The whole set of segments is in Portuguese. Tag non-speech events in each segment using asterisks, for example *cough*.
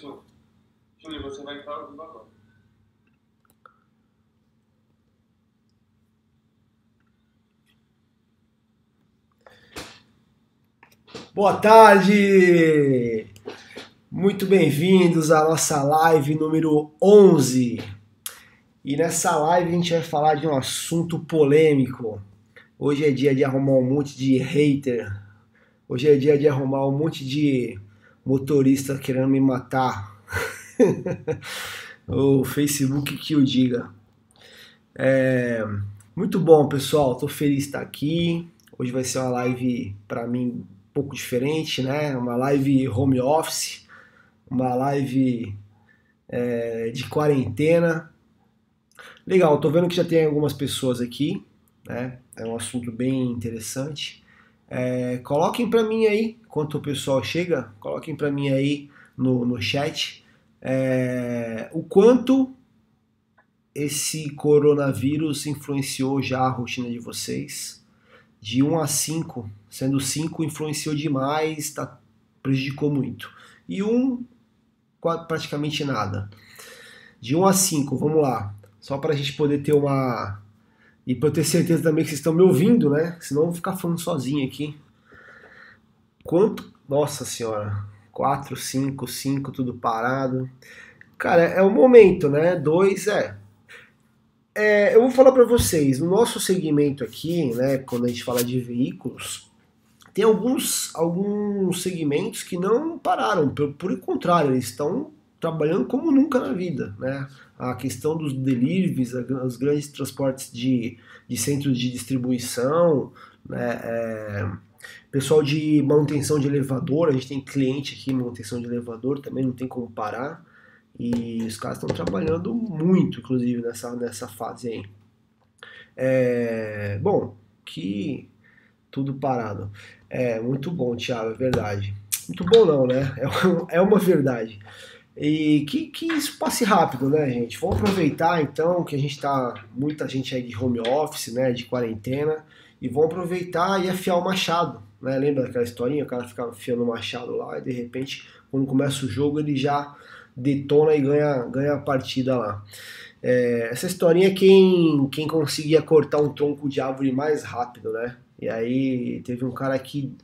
Você vai estar ouvindo agora. Boa tarde! Muito bem-vindos à nossa live número 11. E nessa live a gente vai falar de um assunto polêmico. Hoje é dia de arrumar um monte de hater. Hoje é dia de arrumar um monte de motorista querendo me matar. *laughs* o Facebook que o diga. É, muito bom, pessoal. Tô feliz de estar aqui. Hoje vai ser uma live para mim um pouco diferente, né? Uma live home office, uma live é, de quarentena. Legal, tô vendo que já tem algumas pessoas aqui, né? É um assunto bem interessante. É, coloquem para mim aí, enquanto o pessoal chega, coloquem para mim aí no, no chat é, o quanto esse coronavírus influenciou já a rotina de vocês. De 1 a 5, sendo 5 influenciou demais, tá, prejudicou muito. E 1, praticamente nada. De 1 a 5, vamos lá. Só para a gente poder ter uma. E para eu ter certeza também que vocês estão me ouvindo, né? Senão eu vou ficar falando sozinho aqui. Quanto. Nossa senhora. 4, 5, 5, tudo parado. Cara, é o momento, né? 2 é. é. Eu vou falar para vocês, no nosso segmento aqui, né? Quando a gente fala de veículos, tem alguns, alguns segmentos que não pararam, por, por contrário, eles estão trabalhando como nunca na vida, né? A questão dos deliveries, os grandes transportes de, de centros de distribuição, né? É, pessoal de manutenção de elevador, a gente tem cliente aqui manutenção de elevador, também não tem como parar. E os caras estão trabalhando muito, inclusive, nessa, nessa fase aí. É, bom, que tudo parado. É muito bom, Thiago, é verdade. Muito bom não, né? É, *laughs* é uma verdade. E que, que isso passe rápido, né, gente? Vamos aproveitar então que a gente tá. Muita gente aí de home office, né? De quarentena. E vamos aproveitar e afiar o machado. Né? Lembra daquela historinha? O cara ficava afiando o machado lá e de repente, quando começa o jogo, ele já detona e ganha, ganha a partida lá. É, essa historinha é quem, quem conseguia cortar um tronco de árvore mais rápido, né? E aí teve um cara que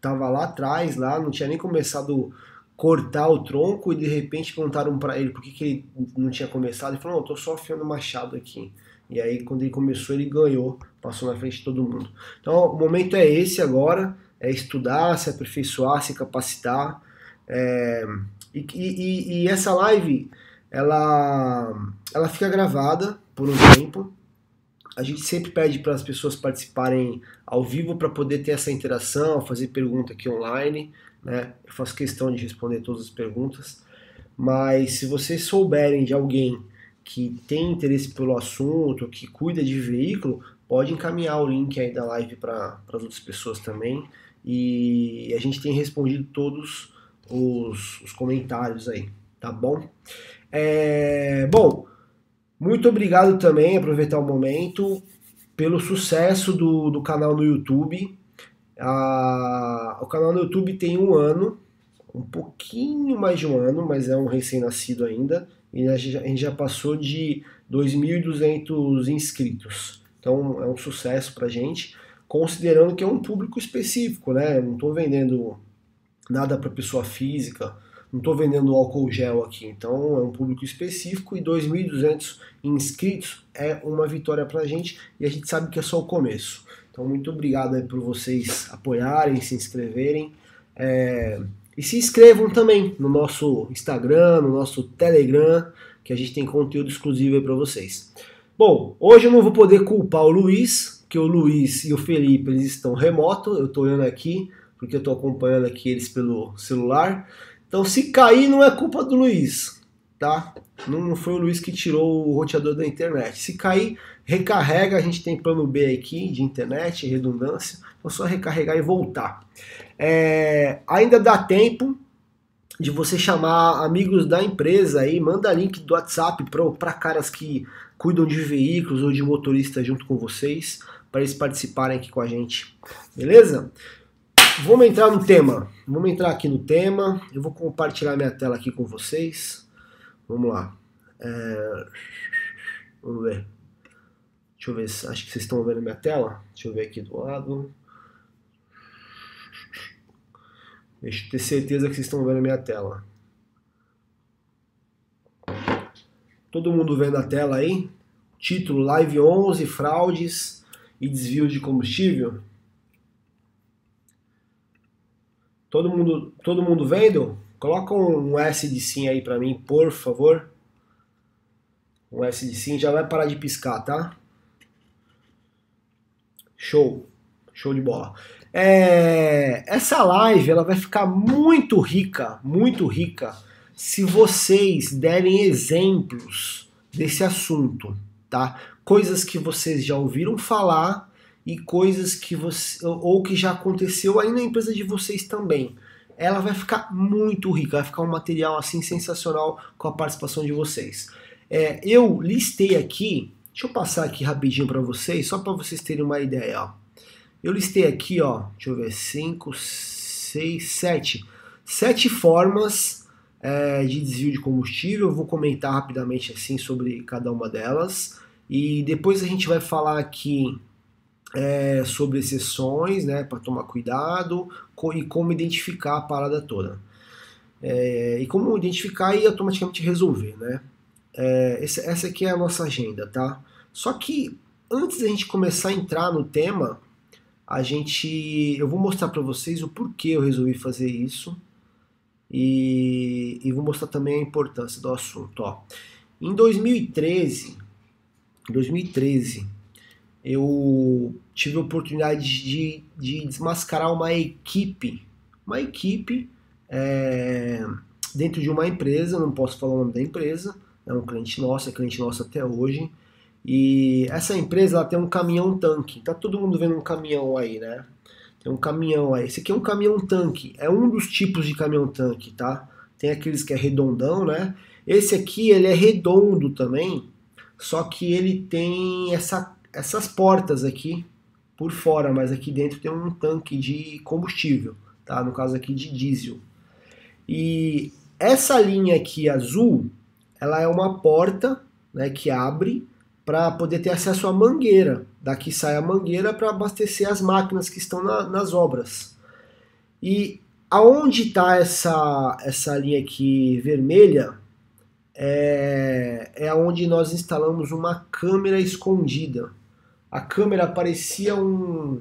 tava lá atrás, lá, não tinha nem começado cortar o tronco e de repente perguntaram para ele por que, que ele não tinha começado. Ele falou: Não, tô só afiando o machado aqui. E aí, quando ele começou, ele ganhou, passou na frente de todo mundo. Então, o momento é esse agora: é estudar, se aperfeiçoar, se capacitar. É, e, e, e, essa live, ela, ela fica gravada por um tempo. A gente sempre pede para as pessoas participarem ao vivo para poder ter essa interação, fazer pergunta aqui online né? Eu faço questão de responder todas as perguntas. Mas se vocês souberem de alguém que tem interesse pelo assunto, que cuida de veículo, pode encaminhar o link aí da live para as outras pessoas também. E a gente tem respondido todos os, os comentários aí, tá bom? É, bom, muito obrigado também, aproveitar o momento, pelo sucesso do, do canal no YouTube. A, o canal no YouTube tem um ano, um pouquinho mais de um ano, mas é um recém-nascido ainda, e a gente, já passou de 2.200 inscritos. Então é um sucesso pra gente, considerando que é um público específico, né? não estou vendendo nada para pessoa física, não estou vendendo álcool gel aqui, então é um público específico e 2.200 inscritos é uma vitória para a gente e a gente sabe que é só o começo. Então, muito obrigado por vocês apoiarem, se inscreverem. É... E se inscrevam também no nosso Instagram, no nosso Telegram, que a gente tem conteúdo exclusivo aí para vocês. Bom, hoje eu não vou poder culpar o Luiz, que o Luiz e o Felipe eles estão remoto. Eu estou olhando aqui, porque eu estou acompanhando aqui eles pelo celular. Então, se cair, não é culpa do Luiz, tá? Não foi o Luiz que tirou o roteador da internet. Se cair, recarrega. A gente tem plano B aqui de internet, redundância. Então, só recarregar e voltar. É, ainda dá tempo de você chamar amigos da empresa aí, manda link do WhatsApp para caras que cuidam de veículos ou de motoristas junto com vocês, para eles participarem aqui com a gente. Beleza? vamos entrar no tema. Vamos entrar aqui no tema. Eu vou compartilhar minha tela aqui com vocês. Vamos lá. É... Vamos ver. Deixa eu ver, acho que vocês estão vendo minha tela. Deixa eu ver aqui do lado. Deixa eu ter certeza que vocês estão vendo minha tela. Todo mundo vendo a tela aí? Título Live 11, fraudes e desvio de combustível. Todo mundo, todo mundo vendo? Coloca um S de sim aí para mim, por favor. Um S de sim, já vai parar de piscar, tá? Show. Show de bola. É, essa live ela vai ficar muito rica, muito rica, se vocês derem exemplos desse assunto, tá? Coisas que vocês já ouviram falar e coisas que você ou que já aconteceu aí na empresa de vocês também. Ela vai ficar muito rica, vai ficar um material assim sensacional com a participação de vocês. É, eu listei aqui, deixa eu passar aqui rapidinho para vocês, só para vocês terem uma ideia. Ó. Eu listei aqui, ó, deixa eu ver, 5, 6, 7. Sete formas é, de desvio de combustível. Eu vou comentar rapidamente assim sobre cada uma delas. E depois a gente vai falar aqui é, sobre exceções, né, para tomar cuidado e como identificar a parada toda. É, e como identificar e automaticamente resolver, né? É, essa, essa aqui é a nossa agenda, tá? Só que antes da gente começar a entrar no tema, a gente, eu vou mostrar para vocês o porquê eu resolvi fazer isso e, e, vou mostrar também a importância do assunto. Ó. Em 2013, 2013, eu tive a oportunidade de, de desmascarar uma equipe, uma equipe é, dentro de uma empresa, não posso falar o nome da empresa, é um cliente nosso, é cliente nosso até hoje. E essa empresa ela tem um caminhão tanque. Tá todo mundo vendo um caminhão aí, né? Tem um caminhão aí. Esse aqui é um caminhão tanque. É um dos tipos de caminhão tanque, tá? Tem aqueles que é redondão, né? Esse aqui ele é redondo também, só que ele tem essa, essas portas aqui por fora, mas aqui dentro tem um tanque de combustível, tá? No caso aqui de diesel. E essa linha aqui azul, ela é uma porta, né, que abre para poder ter acesso à mangueira. Daqui sai a mangueira para abastecer as máquinas que estão na, nas obras. E aonde está essa, essa linha aqui vermelha é, é onde nós instalamos uma câmera escondida. A câmera parecia um.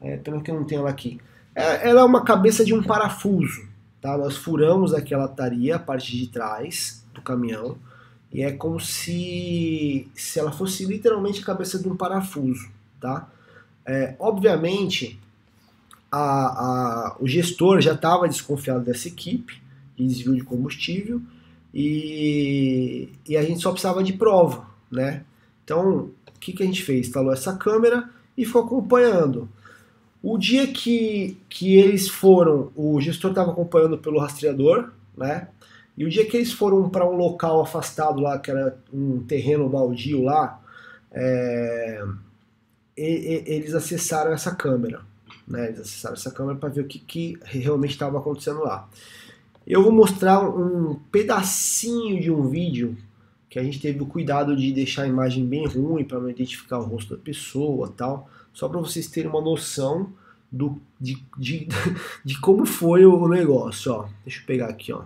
É, pelo que eu não tenho ela aqui. É, ela é uma cabeça de um parafuso. Tá? Nós furamos aqui a lataria, a parte de trás do caminhão e é como se, se ela fosse literalmente a cabeça de um parafuso, tá? É, obviamente, a, a, o gestor já estava desconfiado dessa equipe de desvio de combustível e, e a gente só precisava de prova, né? Então, o que, que a gente fez? Instalou essa câmera e ficou acompanhando. O dia que, que eles foram, o gestor estava acompanhando pelo rastreador, né? E o dia que eles foram para um local afastado lá, que era um terreno baldio lá, é, e, e, eles acessaram essa câmera. Né? Eles acessaram essa câmera para ver o que, que realmente estava acontecendo lá. Eu vou mostrar um pedacinho de um vídeo que a gente teve o cuidado de deixar a imagem bem ruim para não identificar o rosto da pessoa tal, só para vocês terem uma noção do, de, de, *laughs* de como foi o negócio. Ó. Deixa eu pegar aqui, ó.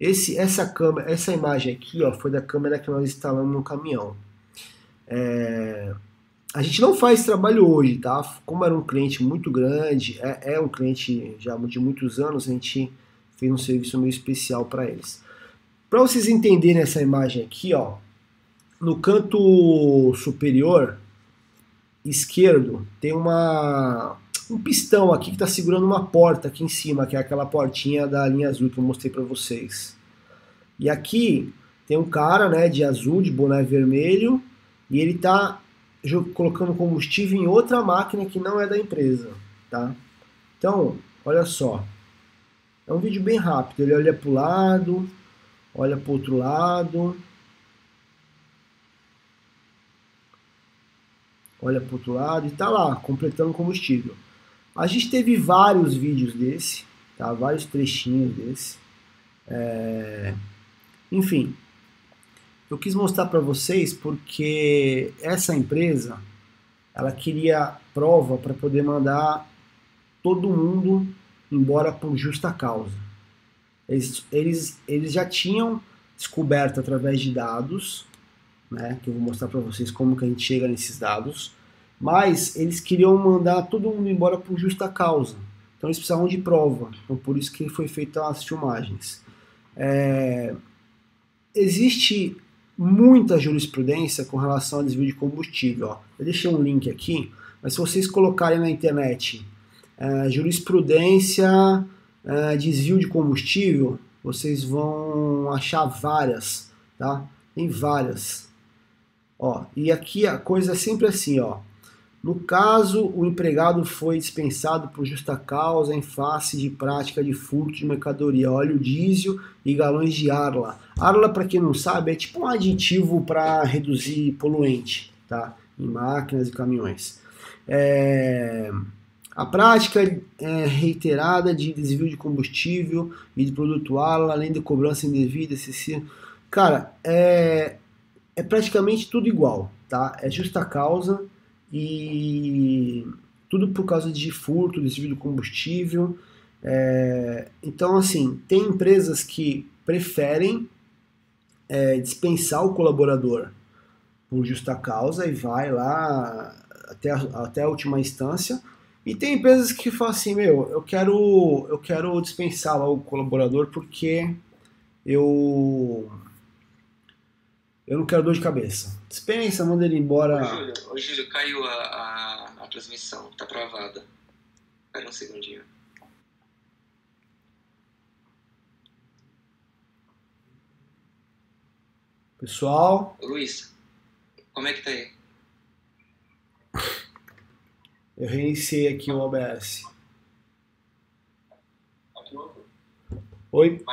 Esse, essa câmera, essa imagem aqui, ó, foi da câmera que nós instalamos no caminhão. É, a gente não faz trabalho hoje, tá? Como era um cliente muito grande, é, é um cliente já de muitos anos, a gente fez um serviço meio especial para eles. Para vocês entenderem essa imagem aqui, ó, no canto superior esquerdo tem uma um pistão aqui que está segurando uma porta aqui em cima, que é aquela portinha da linha azul que eu mostrei para vocês. E aqui tem um cara, né, de azul, de boné vermelho, e ele está colocando combustível em outra máquina que não é da empresa, tá? Então, olha só. É um vídeo bem rápido. Ele olha para o lado, olha para o outro lado, olha para o outro lado e está lá, completando combustível. A gente teve vários vídeos desse, tá? Vários trechinhos desse. É... Enfim, eu quis mostrar para vocês porque essa empresa ela queria prova para poder mandar todo mundo embora por justa causa. Eles, eles, eles já tinham descoberto através de dados, né, que eu vou mostrar para vocês como que a gente chega nesses dados, mas eles queriam mandar todo mundo embora por justa causa. Então eles precisavam de prova. Então por isso que foi feita as filmagens. É... Existe muita jurisprudência com relação ao desvio de combustível. Ó. Eu deixei um link aqui, mas se vocês colocarem na internet é, jurisprudência é, desvio de combustível, vocês vão achar várias, tá? Tem várias. Ó, e aqui a coisa é sempre assim, ó. No caso, o empregado foi dispensado por justa causa em face de prática de furto de mercadoria, óleo diesel e galões de Arla. Arla, para quem não sabe, é tipo um aditivo para reduzir poluente, tá? Em máquinas e caminhões. É... A prática é reiterada de desvio de combustível e de produto Arla, além de cobrança indevida, excessiva. Cara, é, é praticamente tudo igual, tá? É justa causa e tudo por causa de furto, desvio de combustível. É, então, assim, tem empresas que preferem é, dispensar o colaborador por justa causa e vai lá até a, até a última instância. E tem empresas que falam assim, meu, eu quero, eu quero dispensar lá o colaborador porque eu eu não quero dor de cabeça. Dispensa, manda ele embora. Ô, Júlio, ô, Júlio caiu a, a, a, transmissão, tá travada. Espera um segundinho. Pessoal. Ô, Luiz, como é que tá aí? Eu reiniciei aqui o OBS. Oi?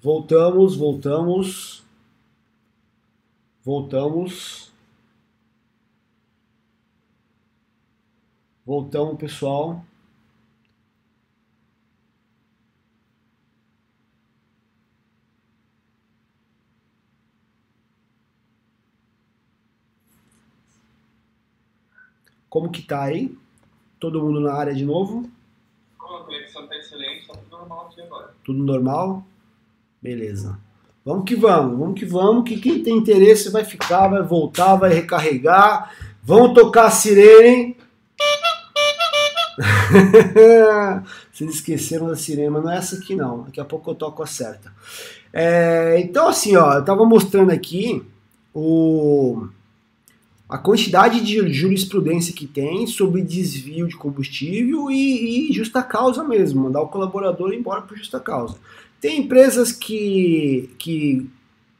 Voltamos, voltamos. Voltamos. Voltamos, pessoal. Como que tá aí? Todo mundo na área de novo? Como a conexão tá excelente, tá tudo normal aqui agora. Tudo normal? Beleza. Vamos que vamos, vamos que vamos, que quem tem interesse vai ficar, vai voltar, vai recarregar. Vamos tocar a sirene. *laughs* Vocês esqueceram da sirene, mas não é essa aqui não. Daqui a pouco eu toco a certa. É, então assim, ó, eu tava mostrando aqui o a quantidade de jurisprudência que tem sobre desvio de combustível e, e, justa causa mesmo, mandar o colaborador embora por justa causa. Tem empresas que, que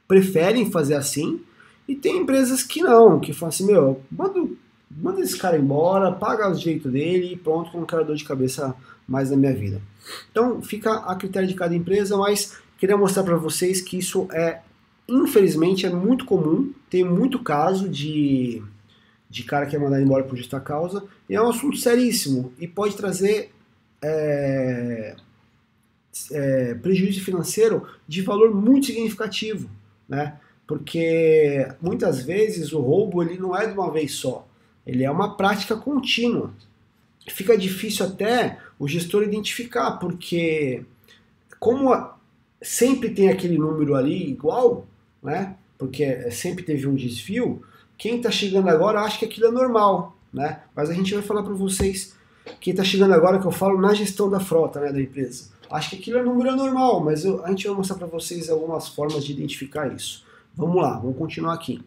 preferem fazer assim e tem empresas que não, que falam assim, meu, manda, manda esse cara embora, paga o jeito dele e pronto, um cara dor de cabeça mais na minha vida. Então fica a critério de cada empresa, mas queria mostrar para vocês que isso é infelizmente é muito comum, tem muito caso de, de cara que é mandado embora por justa causa, e é um assunto seríssimo e pode trazer é, é, prejuízo financeiro de valor muito significativo, né? Porque muitas vezes o roubo ele não é de uma vez só, ele é uma prática contínua. Fica difícil até o gestor identificar, porque como sempre tem aquele número ali igual, né? Porque sempre teve um desvio. Quem está chegando agora acha que aquilo é normal, né? Mas a gente vai falar para vocês quem está chegando agora que eu falo na gestão da frota, né, da empresa. Acho que aquilo é número normal, mas eu, a gente vai mostrar para vocês algumas formas de identificar isso. Vamos lá, vamos continuar aqui.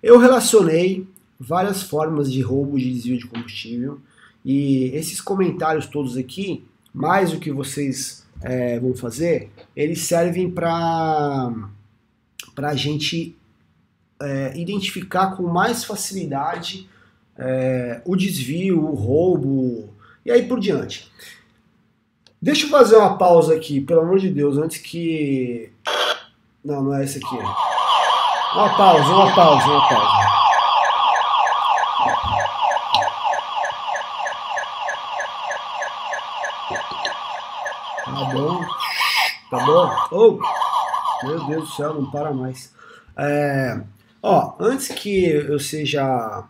Eu relacionei várias formas de roubo de desvio de combustível e esses comentários todos aqui, mais o que vocês é, vão fazer, eles servem para para a gente é, identificar com mais facilidade é, o desvio, o roubo e aí por diante. Deixa eu fazer uma pausa aqui, pelo amor de Deus, antes que. Não, não é esse aqui. Né? Uma pausa, uma pausa, uma pausa. Tá bom? Tá bom? Oh! Meu Deus do céu, não para mais. É, ó, antes que eu seja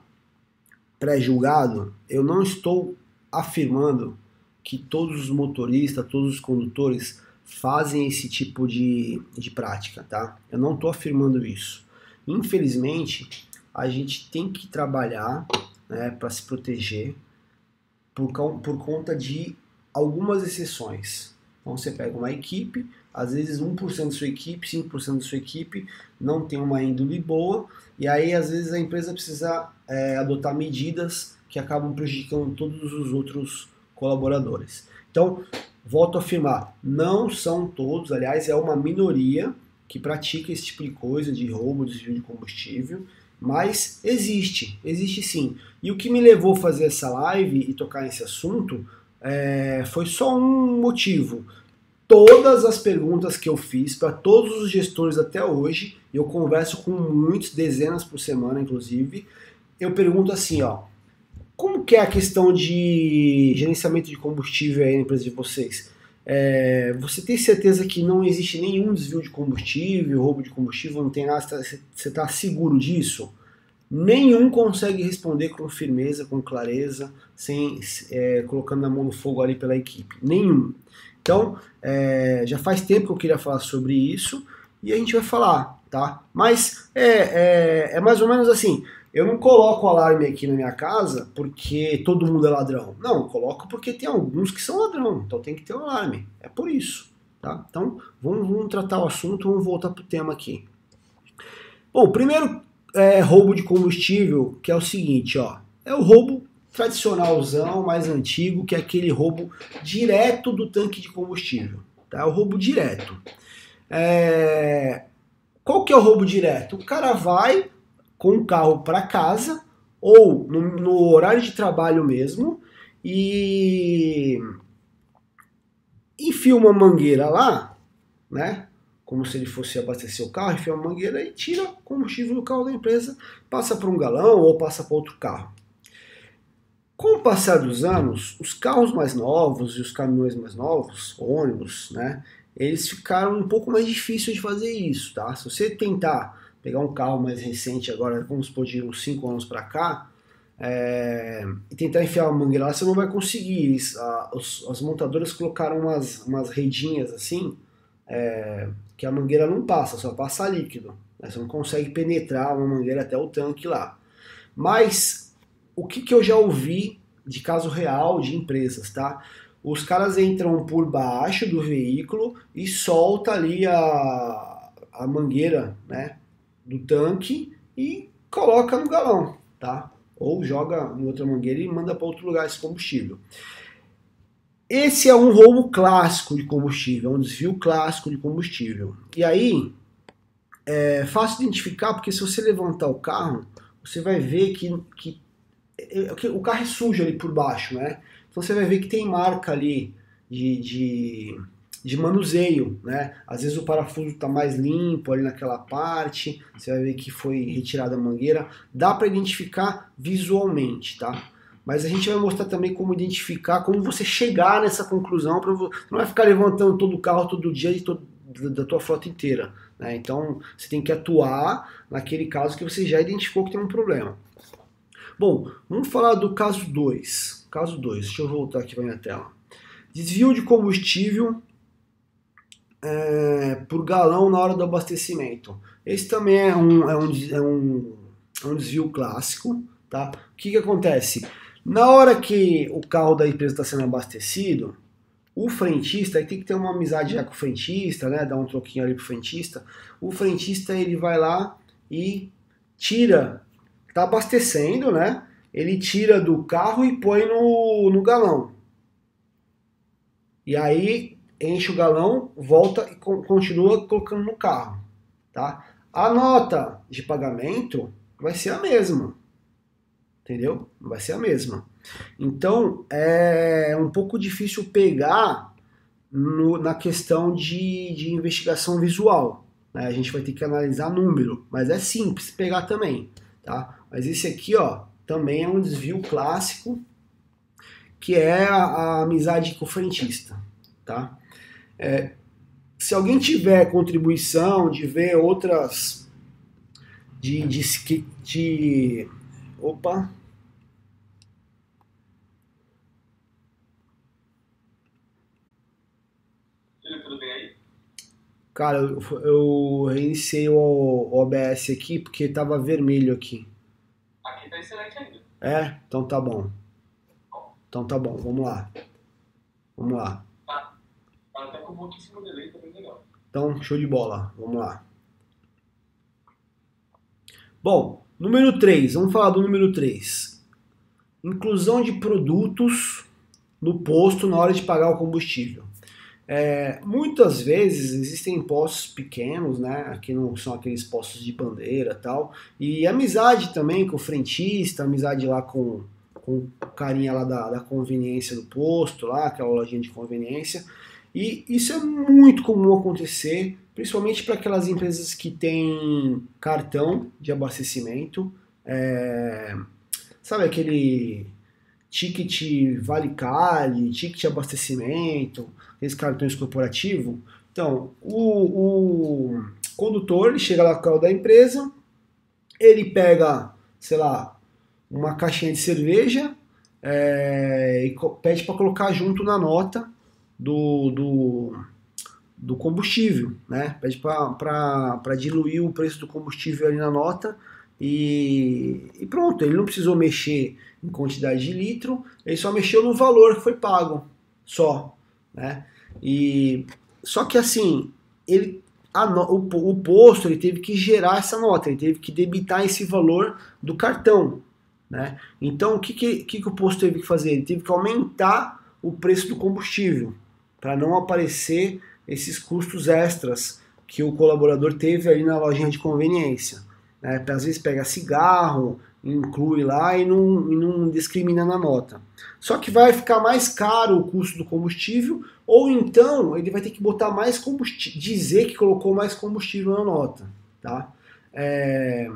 pré-julgado, eu não estou afirmando que todos os motoristas, todos os condutores fazem esse tipo de, de prática, tá? Eu não estou afirmando isso. Infelizmente, a gente tem que trabalhar né, para se proteger por, por conta de algumas exceções. Então você pega uma equipe, às vezes 1% da sua equipe, 5% da sua equipe não tem uma índole boa, e aí às vezes a empresa precisa é, adotar medidas que acabam prejudicando todos os outros colaboradores. Então, volto a afirmar, não são todos, aliás, é uma minoria que pratica esse tipo de coisa, de roubo, desvio de combustível, mas existe, existe sim. E o que me levou a fazer essa live e tocar nesse assunto é, foi só um motivo. Todas as perguntas que eu fiz para todos os gestores até hoje, eu converso com muitos, dezenas por semana, inclusive, eu pergunto assim, ó, como que é a questão de gerenciamento de combustível aí na empresa de vocês? É, você tem certeza que não existe nenhum desvio de combustível, roubo de combustível, não tem nada, você está seguro disso? Nenhum consegue responder com firmeza, com clareza, sem é, colocando a mão no fogo ali pela equipe. Nenhum. Então, é, já faz tempo que eu queria falar sobre isso e a gente vai falar, tá? Mas é, é, é mais ou menos assim. Eu não coloco alarme aqui na minha casa porque todo mundo é ladrão. Não, eu coloco porque tem alguns que são ladrão, então tem que ter um alarme. É por isso. Tá? Então, vamos, vamos tratar o assunto, vamos voltar para o tema aqui. Bom, primeiro é, roubo de combustível, que é o seguinte, ó, é o roubo tradicionalzão, mais antigo, que é aquele roubo direto do tanque de combustível. Tá? O roubo direto. É... Qual que é o roubo direto? O cara vai, com o carro para casa ou no, no, horário de trabalho mesmo e enfia uma mangueira lá, né? Como se ele fosse abastecer o carro, enfia uma mangueira e tira combustível do carro da empresa, passa para um galão ou passa para outro carro. Com o passar dos anos, os carros mais novos e os caminhões mais novos, ônibus, né? Eles ficaram um pouco mais difíceis de fazer isso, tá? Se você tentar pegar um carro mais recente agora, vamos supor de uns 5 anos para cá, é, e tentar enfiar uma mangueira lá, você não vai conseguir. A, os, as montadoras colocaram umas, umas redinhas assim, é, que a mangueira não passa, só passa líquido. Né? Você não consegue penetrar uma mangueira até o tanque lá. Mas o que, que eu já ouvi de caso real de empresas, tá? Os caras entram por baixo do veículo e solta ali a, a mangueira, né? do tanque e coloca no galão, tá? Ou joga em outra mangueira e manda para outro lugar esse combustível. Esse é um roubo clássico de combustível, é um desvio clássico de combustível. E aí, é fácil identificar porque se você levantar o carro, você vai ver que, que, que o carro é sujo ali por baixo, né? Então você vai ver que tem marca ali de, de de manuseio, né? Às vezes o parafuso está mais limpo ali naquela parte, você vai ver que foi retirada a mangueira, dá para identificar visualmente, tá? Mas a gente vai mostrar também como identificar, como você chegar nessa conclusão, para você não vai ficar levantando todo o carro todo dia e todo, da tua frota inteira, né? Então você tem que atuar naquele caso que você já identificou que tem um problema. Bom, vamos falar do caso 2. Caso 2, deixa eu voltar aqui para minha tela. Desvio de combustível é, por galão na hora do abastecimento. Esse também é um, é um, é um, é um desvio clássico. Tá? O que, que acontece? Na hora que o carro da empresa está sendo abastecido, o frentista, aí tem que ter uma amizade já com o frentista, né? Dar um troquinho ali pro frentista. O frentista ele vai lá e tira, tá abastecendo, né? Ele tira do carro e põe no, no galão. E aí enche o galão, volta e continua colocando no carro, tá? A nota de pagamento vai ser a mesma, entendeu? Vai ser a mesma. Então é um pouco difícil pegar no, na questão de, de investigação visual. Né? A gente vai ter que analisar número, mas é simples pegar também, tá? Mas esse aqui, ó, também é um desvio clássico, que é a, a amizade com o frentista, tá? É, se alguém tiver contribuição de ver outras de, de, de opa? Cara, eu, eu reiniciei o, o OBS aqui porque tava vermelho aqui. Aqui tá excelente ainda. É? Então tá bom. Então tá bom, vamos lá. Vamos lá. Tá, tá até com pouquíssimo delay, tá bem legal. Então, show de bola. Vamos lá. Bom, número 3. Vamos falar do número 3. Inclusão de produtos no posto na hora de pagar o combustível. É, muitas vezes existem postos pequenos, né? Que não são aqueles postos de bandeira tal. E amizade também com o frentista, amizade lá com, com o carinha lá da, da conveniência do posto, lá, aquela lojinha de conveniência. E isso é muito comum acontecer, principalmente para aquelas empresas que têm cartão de abastecimento. É, sabe aquele ticket vale cali, ticket abastecimento, esses cartões corporativos. Então, o, o condutor ele chega lá com o carro da empresa, ele pega, sei lá, uma caixinha de cerveja é, e pede para colocar junto na nota do, do, do combustível, né? Pede para diluir o preço do combustível ali na nota e, e, pronto, ele não precisou mexer em quantidade de litro, ele só mexeu no valor que foi pago, só, né? E só que assim, ele no, o, o posto ele teve que gerar essa nota, ele teve que debitar esse valor do cartão, né? Então o que, que, que, que o posto teve que fazer? Ele teve que aumentar o preço do combustível para não aparecer esses custos extras que o colaborador teve ali na lojinha de conveniência. Né? Às vezes pega cigarro, inclui lá e não, e não discrimina na nota. Só que vai ficar mais caro o custo do combustível, ou então ele vai ter que botar mais combustível, dizer que colocou mais combustível na nota. Tá? É,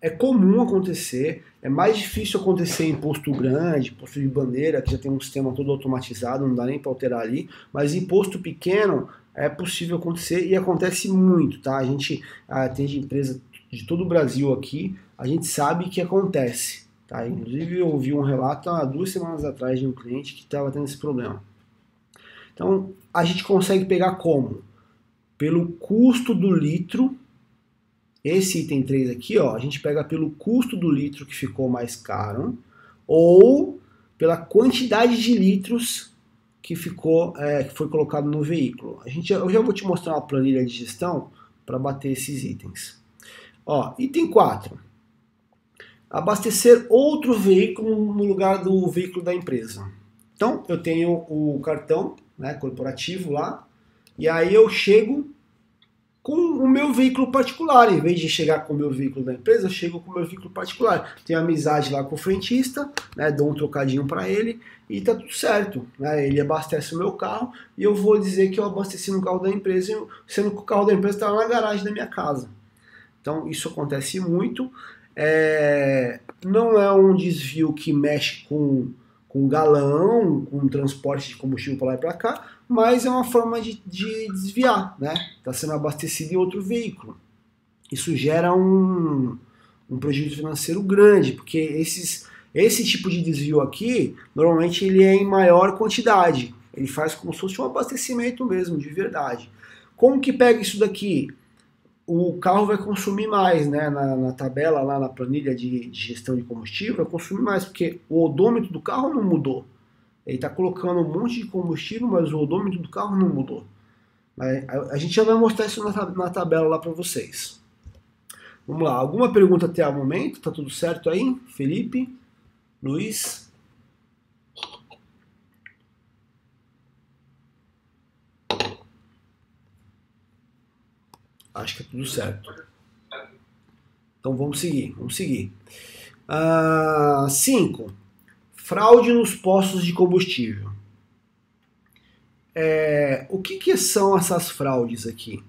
é comum acontecer, é mais difícil acontecer em posto grande, posto de bandeira, que já tem um sistema todo automatizado, não dá nem para alterar ali, mas em posto pequeno é possível acontecer e acontece muito, tá? A gente atende empresa de todo o Brasil aqui, a gente sabe que acontece. Tá? Inclusive eu ouvi um relato há duas semanas atrás de um cliente que estava tendo esse problema. Então a gente consegue pegar como? Pelo custo do litro. Esse item 3 aqui, ó, a gente pega pelo custo do litro que ficou mais caro, ou pela quantidade de litros que ficou, é, que foi colocado no veículo. A gente, eu já vou te mostrar uma planilha de gestão para bater esses itens. Ó, item 4. Abastecer outro veículo no lugar do veículo da empresa. Então, eu tenho o cartão né, corporativo lá, e aí eu chego com o meu veículo particular. Em vez de chegar com o meu veículo da empresa, eu chego com o meu veículo particular. Tenho amizade lá com o frentista, né, dou um trocadinho para ele e tá tudo certo. Né, ele abastece o meu carro e eu vou dizer que eu abasteci no carro da empresa, sendo que o carro da empresa está na garagem da minha casa. Então isso acontece muito. É, não é um desvio que mexe com, com galão, com transporte de combustível para lá e para cá, mas é uma forma de, de desviar, né? Está sendo abastecido em outro veículo. Isso gera um, um prejuízo financeiro grande, porque esses, esse tipo de desvio aqui, normalmente ele é em maior quantidade. Ele faz como se fosse um abastecimento mesmo, de verdade. Como que pega isso daqui? O carro vai consumir mais, né? Na, na tabela, lá na planilha de, de, gestão de combustível, vai consumir mais, porque o odômetro do carro não mudou. Ele está colocando um monte de combustível, mas o odômetro do carro não mudou. A, a gente já vai mostrar isso na, na tabela lá para vocês. Vamos lá, alguma pergunta até o momento? Tá tudo certo aí? Felipe? Luiz? Acho que é tudo certo. Então vamos seguir, vamos seguir. 5. Uh, fraude nos postos de combustível. É, o que, que, são essas fraudes aqui?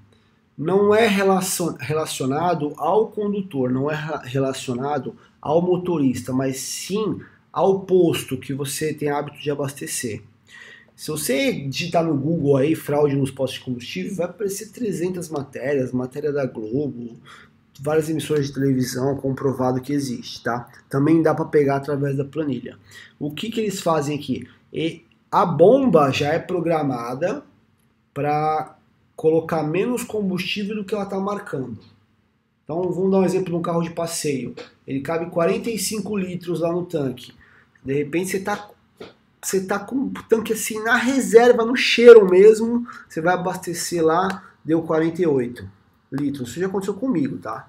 Não é relacionado ao condutor, não é relacionado ao motorista, mas sim ao posto que você tem hábito de abastecer. Se você digitar no Google aí fraude nos postos de combustível, vai aparecer 300 matérias, matéria da Globo, várias emissoras de televisão comprovado que existe, tá? Também dá para pegar através da planilha. O que, que eles fazem aqui? E a bomba já é programada para colocar menos combustível do que ela está marcando. Então vamos dar um exemplo de um carro de passeio. Ele cabe 45 litros lá no tanque. De repente você está você tá com o tanque assim na reserva, no cheiro mesmo. Você vai abastecer lá, deu 48 litros. Isso já aconteceu comigo, tá?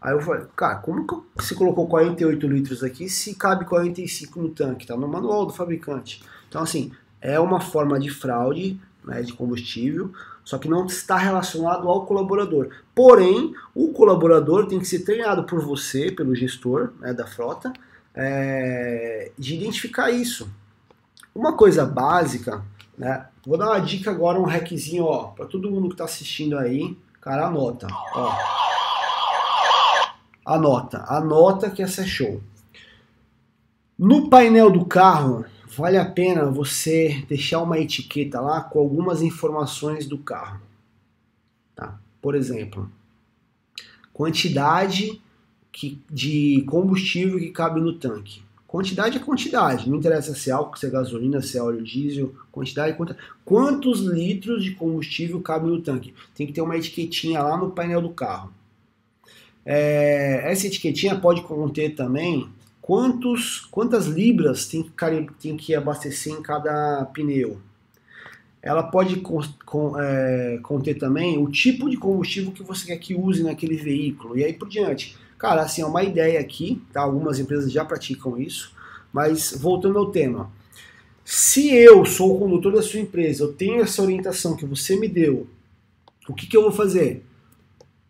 Aí eu falei, cara, como que você colocou 48 litros aqui se cabe 45 no tanque? Tá no manual do fabricante. Então, assim, é uma forma de fraude né, de combustível, só que não está relacionado ao colaborador. Porém, o colaborador tem que ser treinado por você, pelo gestor né, da frota, é, de identificar isso. Uma coisa básica, né? Vou dar uma dica agora, um hackzinho, ó, para todo mundo que está assistindo aí, cara, anota, ó. Anota, anota que essa é show. No painel do carro, vale a pena você deixar uma etiqueta lá com algumas informações do carro. Tá? Por exemplo, quantidade que, de combustível que cabe no tanque. Quantidade é quantidade, não interessa se é álcool, se é gasolina, se é óleo diesel, quantidade é quantidade. Quantos litros de combustível cabe no tanque? Tem que ter uma etiquetinha lá no painel do carro. É, essa etiquetinha pode conter também quantos, quantas libras tem que, tem que abastecer em cada pneu. Ela pode con, con, é, conter também o tipo de combustível que você quer que use naquele veículo e aí por diante. Cara, assim, é uma ideia aqui, tá? Algumas empresas já praticam isso, mas voltando ao tema. Se eu sou o condutor da sua empresa, eu tenho essa orientação que você me deu, o que, que eu vou fazer?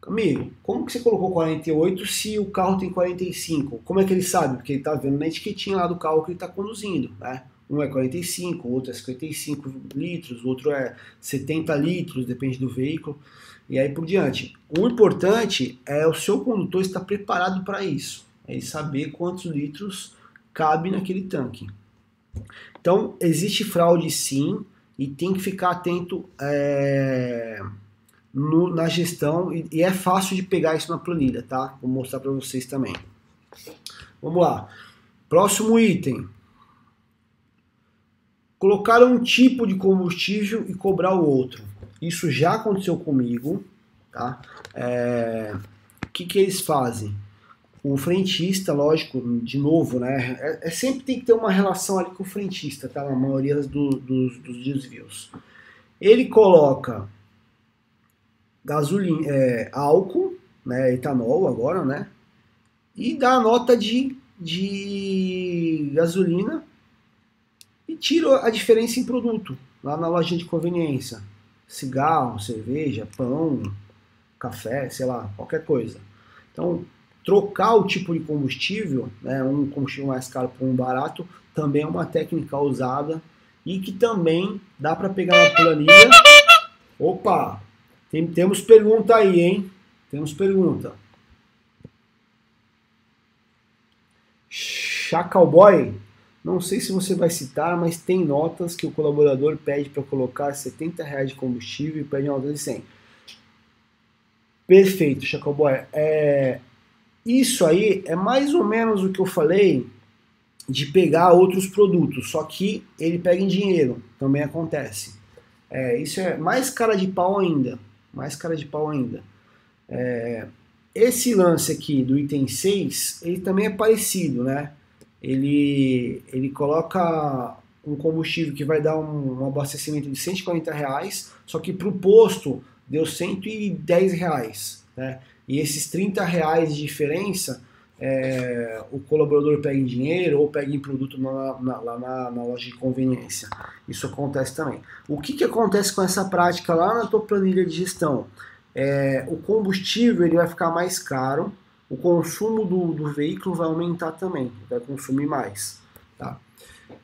Amigo, como que você colocou 48 se o carro tem 45? Como é que ele sabe? Porque ele está vendo na etiquetinha lá do carro que ele está conduzindo, né? Um é 45, o outro é 55 litros, outro é 70 litros, depende do veículo, e aí por diante. O importante é o seu condutor estar preparado para isso, é ele saber quantos litros cabe naquele tanque. Então, existe fraude sim, e tem que ficar atento. É no, na gestão e, e, é fácil de pegar isso na planilha, tá? Vou mostrar para vocês também. Vamos lá. Próximo item. Colocar um tipo de combustível e cobrar o outro. Isso já aconteceu comigo, tá? É, o que, que eles fazem? O frentista, lógico, de novo, né? É, é, sempre tem que ter uma relação ali com o frentista, tá? Na maioria do, dos, dos desvios. Ele coloca gasolina, é, álcool, né, etanol agora, né? E dá a nota de, de gasolina e tira a diferença em produto lá na loja de conveniência. Cigarro, cerveja, pão, café, sei lá, qualquer coisa. Então, trocar o tipo de combustível, né, um combustível mais caro por um barato, também é uma técnica usada e que também dá para pegar na planilha. Opa, tem, temos pergunta aí, hein? Temos pergunta. Chacalboy, não sei se você vai citar, mas tem notas que o colaborador pede para colocar 70 reais de combustível e pede nota de 100. Perfeito, Chacalboy. É, isso aí é mais ou menos o que eu falei de pegar outros produtos, só que ele pega em dinheiro, também acontece. É, isso é mais cara de pau ainda mais cara de pau ainda. É, esse lance aqui do item 6, ele também é parecido, né? Ele, ele coloca um combustível que vai dar um, um abastecimento de 140 reais, só que para o posto deu 110 reais, né? E esses 30 reais de diferença é, o colaborador pega em dinheiro ou pega em produto na, na, lá na, na, loja de conveniência. Isso acontece também. O que, que acontece com essa prática lá na tua planilha de gestão? É, o combustível ele vai ficar mais caro, o consumo do, do veículo vai aumentar também, vai consumir mais. Tá?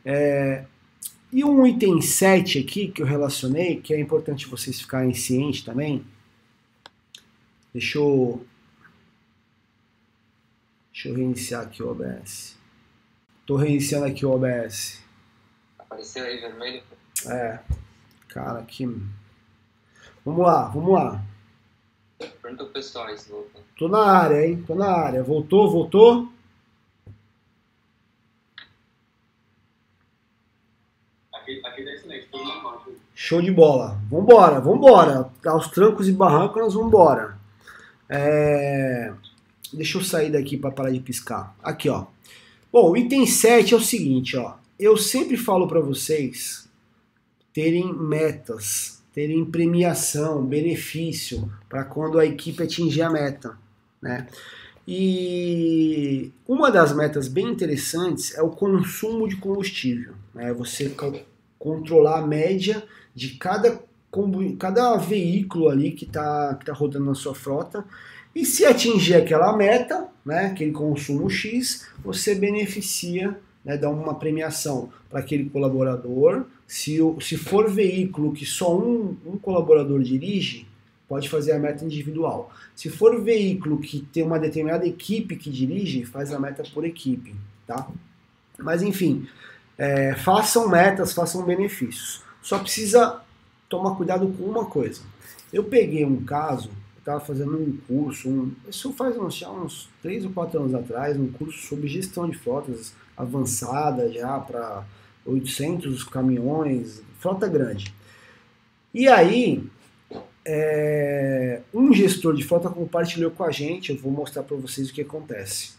É, e um item 7 aqui que eu relacionei, que é importante vocês ficarem cientes também. Deixa eu Deixa eu reiniciar aqui o OBS. Tô reiniciando aqui o OBS. Apareceu aí vermelho? É. Cara, que. Vamos lá, vamos lá. Pergunta pro pessoal aí se voltou. Tô na área, hein? Tô na área. Voltou, voltou? Aqui, aqui tá excelente, tudo normal. Show de bola. Vambora, vambora. Aos trancos e barrancos nós vambora. É... Deixa eu sair daqui para parar de piscar. Aqui, ó. Bom, o item 7 é o seguinte, ó. Eu sempre falo para vocês terem metas, terem premiação, benefício para quando a equipe atingir a meta, né? E uma das metas bem interessantes é o consumo de combustível, né? Você co- controlar a média de cada, cada veículo ali que está que tá rodando na sua frota e se atingir aquela meta, né, aquele consumo X, você beneficia, né, dá uma premiação para aquele colaborador. Se, se for veículo que só um, um colaborador dirige, pode fazer a meta individual. Se for veículo que tem uma determinada equipe que dirige, faz a meta por equipe, tá? Mas enfim, é, façam metas, façam benefícios. Só precisa tomar cuidado com uma coisa. Eu peguei um caso, estava fazendo um curso, um, isso faz uns, uns 3 ou 4 anos atrás, um curso sobre gestão de frotas avançada já para 800 caminhões, frota grande. E aí, é, um gestor de frota compartilhou com a gente, eu vou mostrar para vocês o que acontece.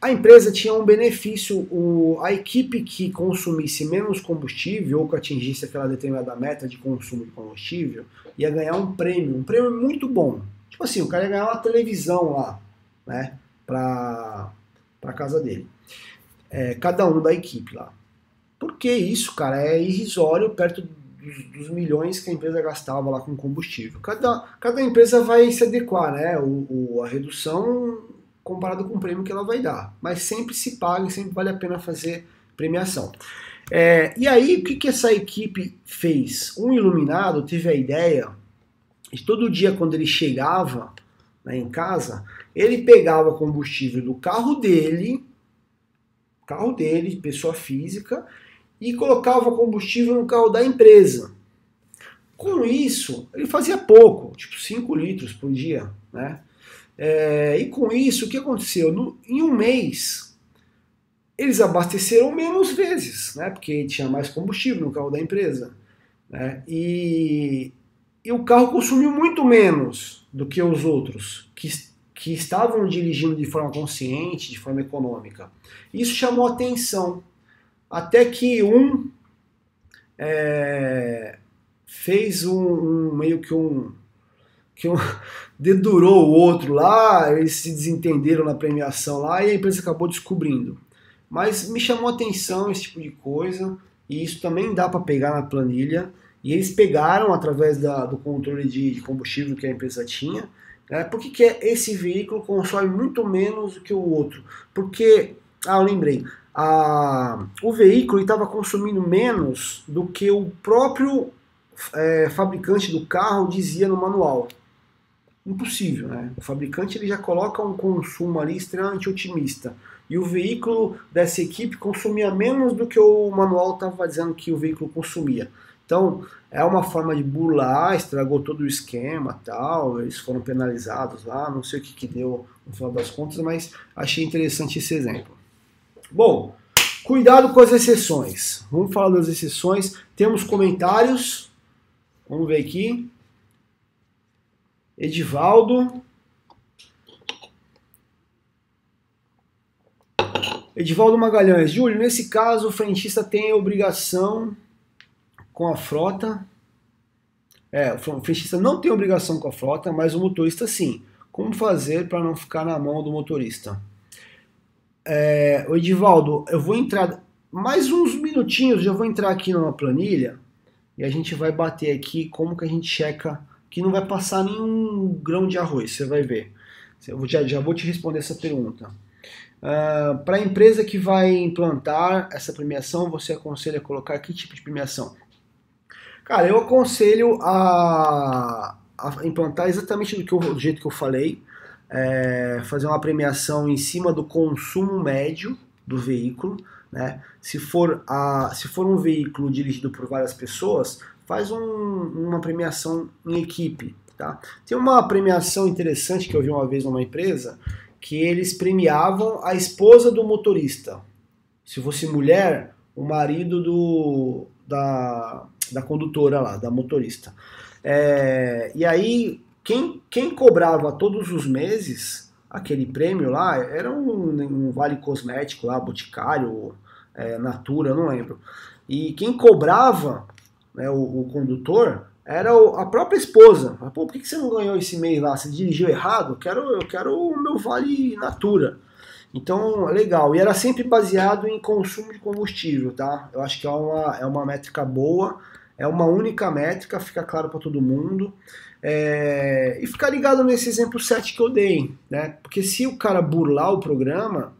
A empresa tinha um benefício, o, a equipe que consumisse menos combustível ou que atingisse aquela determinada meta de consumo de combustível ia ganhar um prêmio, um prêmio muito bom. Tipo assim, o cara ia ganhar uma televisão lá, né, pra casa dele. É, cada um da equipe lá. Porque isso, cara, é irrisório perto dos, dos milhões que a empresa gastava lá com combustível. Cada, cada empresa vai se adequar, né, o, o- a redução comparado com o prêmio que ela vai dar. Mas sempre se paga e sempre vale a pena fazer premiação. É, e aí, o que, que essa equipe fez? Um iluminado teve a ideia de todo dia, quando ele chegava né, em casa, ele pegava combustível do carro dele, carro dele, pessoa física, e colocava combustível no carro da empresa. Com isso, ele fazia pouco, tipo 5 litros por dia, né? É, e com isso, o que aconteceu? No- em um mês, eles abasteceram menos vezes, né? Porque tinha mais combustível no carro da empresa. Né? E, e o carro consumiu muito menos do que os outros, que, que estavam dirigindo de forma consciente, de forma econômica. Isso chamou atenção. Até que um é, fez um, um- meio que um, que um *laughs* dedurou o outro lá, eles se desentenderam na premiação lá e a empresa acabou descobrindo. Mas me chamou atenção esse tipo de coisa e isso também dá para pegar na planilha. E eles pegaram através da- do controle de, de combustível que a empresa tinha. Né? Por que, que é- esse veículo consome muito menos do que o outro? Porque, ah, lembrei, a- o veículo estava consumindo menos do que o próprio é, fabricante do carro dizia no manual. Impossível, né? O fabricante ele já coloca um consumo ali extremamente otimista. E o veículo dessa equipe consumia menos do que o manual estava dizendo que o veículo consumia. Então, é uma forma de burlar, estragou todo o esquema tal, eles foram penalizados lá, não sei o que, que deu no final das contas, mas achei interessante esse exemplo. Bom, cuidado com as exceções. Vamos falar das exceções. Temos comentários. Vamos ver aqui. Edivaldo. Edivaldo Magalhães. Júlio, nesse caso, o frentista tem a obrigação com a frota. É, o frentista não tem obrigação com a frota, mas o motorista sim. Como fazer para não ficar na mão do motorista? É, o Edivaldo, eu vou entrar mais uns minutinhos, já vou entrar aqui numa planilha e a gente vai bater aqui como que a gente checa que não vai passar nenhum grão de arroz, você vai ver. Eu já, já vou te responder essa pergunta. Uh, para a empresa que vai implantar essa premiação, você aconselha colocar que tipo de premiação? Cara, eu aconselho a, a implantar exatamente do, que eu, do jeito que eu falei, é, fazer uma premiação em cima do consumo médio do veículo. Né? Se, for a, se for um veículo dirigido por várias pessoas, faz um, uma premiação em equipe. Tá? Tem uma premiação interessante que eu vi uma vez numa empresa que eles premiavam a esposa do motorista. Se fosse mulher, o marido do, da, da condutora lá, da motorista. É, e aí, quem, quem cobrava todos os meses aquele prêmio lá era um, um vale cosmético lá, Boticário, é, Natura, não lembro. E quem cobrava né, o, o condutor era o, a própria esposa. Pô, por que, você não ganhou esse mês lá? Você dirigiu errado? Eu quero, eu quero o meu vale natura. Então, legal. E era sempre baseado em consumo de combustível, tá? Eu acho que é uma, é uma métrica boa, é uma única métrica, fica claro para todo mundo. É, e ficar ligado nesse exemplo 7 que eu dei, né? Porque se o cara burlar o programa,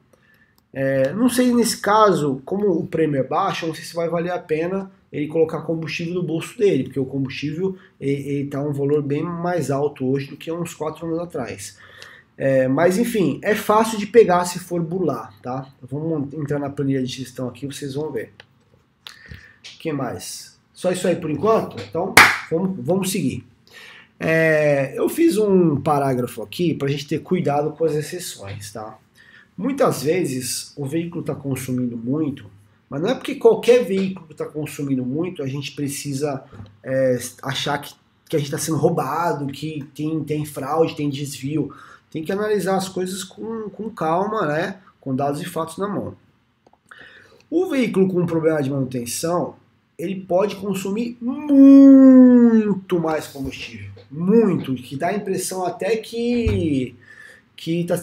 é, não sei nesse caso, como o prêmio é baixo, não sei se vai valer a pena ele colocar combustível no bolso dele, porque o combustível está um valor bem mais alto hoje do que uns 4 anos atrás. É, mas enfim, é fácil de pegar se for burlar, tá? Vamos entrar na planilha de gestão aqui, vocês vão ver. O que mais? Só isso aí por enquanto? Então, vamos, vamos seguir. É, eu fiz um parágrafo aqui para a gente ter cuidado com as exceções, tá? Muitas vezes o veículo está consumindo muito mas não é porque qualquer veículo está consumindo muito, a gente precisa é, achar que, que a gente está sendo roubado, que tem, tem fraude, tem desvio. Tem que analisar as coisas com, com calma, né? com dados e fatos na mão. O veículo com problema de manutenção, ele pode consumir muito mais combustível. Muito, que dá a impressão até que que está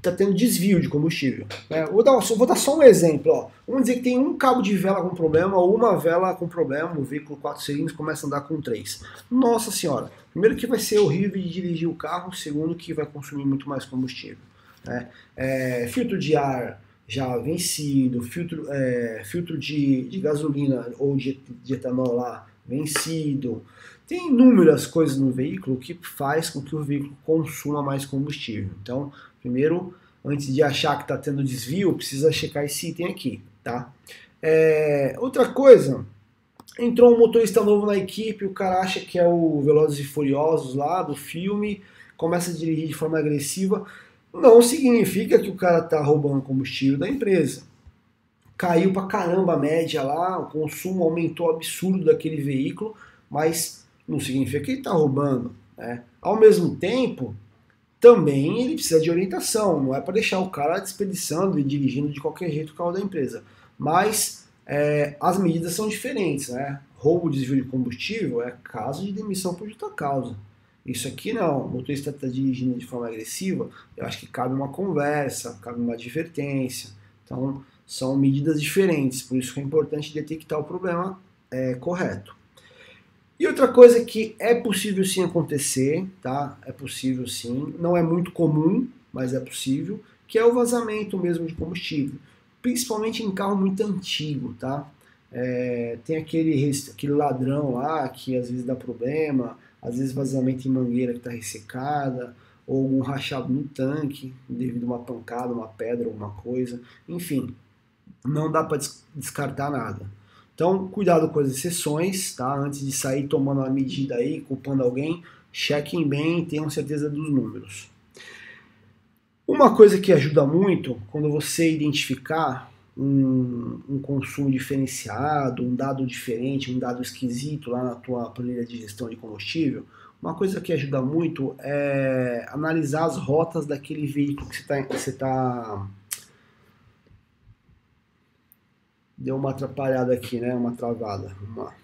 tá tendo desvio de combustível. Né? Vou, dar, vou, dar, só um exemplo. Ó. Vamos dizer que tem um cabo de vela com problema ou uma vela com problema, o veículo 4 cilindros começa a andar com 3. Nossa senhora, primeiro que vai ser horrível de dirigir o carro, segundo que vai consumir muito mais combustível. Né? É, filtro de ar já vencido, filtro, é, filtro de, de gasolina ou de, de etanol lá vencido, tem inúmeras coisas no veículo que faz com que o veículo consuma mais combustível. Então, primeiro, antes de achar que está tendo desvio, precisa checar esse item aqui, tá? É, outra coisa, entrou um motorista novo na equipe, o cara acha que é o Velozes e Furiosos lá do filme, começa a dirigir de forma agressiva, não significa que o cara está roubando combustível da empresa. Caiu pra caramba a média lá, o consumo aumentou absurdo daquele veículo, mas não significa que ele está roubando. Né? Ao mesmo tempo, também ele precisa de orientação, não é para deixar o cara desperdiçando e dirigindo de qualquer jeito o carro da empresa. Mas é, as medidas são diferentes. Né? Roubo, desvio de combustível é caso de demissão por justa causa. Isso aqui não, o motorista está dirigindo de forma agressiva, eu acho que cabe uma conversa, cabe uma advertência. Então, são medidas diferentes, por isso que é importante detectar o problema é, correto. E outra coisa que é possível sim acontecer, tá? É possível sim, não é muito comum, mas é possível, que é o vazamento mesmo de combustível, principalmente em carro muito antigo, tá? É, tem aquele, aquele ladrão lá que às vezes dá problema, às vezes vazamento em mangueira que está ressecada, ou algum rachado no tanque devido a uma pancada, uma pedra, alguma coisa, enfim, não dá para descartar nada. Então, cuidado com as exceções, tá? Antes de sair tomando uma medida aí, culpando alguém, chequem bem e tenham certeza dos números. Uma coisa que ajuda muito quando você identificar um, um, consumo diferenciado, um dado diferente, um dado esquisito lá na tua planilha de gestão de combustível, uma coisa que ajuda muito é analisar as rotas daquele veículo que você está tá Deu uma atrapalhada aqui, né? Uma travada. Vamos lá.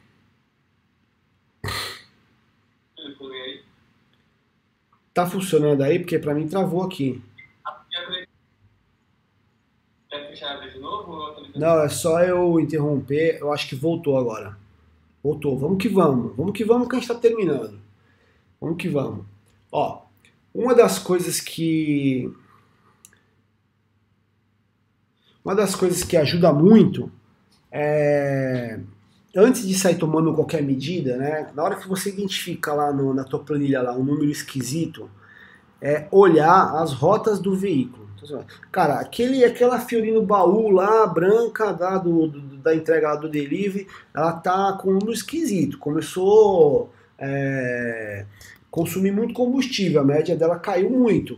Tá funcionando aí? Porque pra mim travou aqui. Não, é só eu interromper. Eu acho que voltou agora. Voltou. Vamos que vamos. Vamos que vamos que a gente tá terminando. Vamos que vamos. Ó, uma das coisas que. Uma das coisas que ajuda muito é, antes de sair tomando qualquer medida, né, na hora que você identifica lá no, na tua planilha lá um número esquisito, é olhar as rotas do veículo. Cara, aquele, aquela Fiorino baú lá, branca, da, do, da entrega do delivery, ela tá com um esquisito. Começou a é, consumir muito combustível, a média dela caiu muito.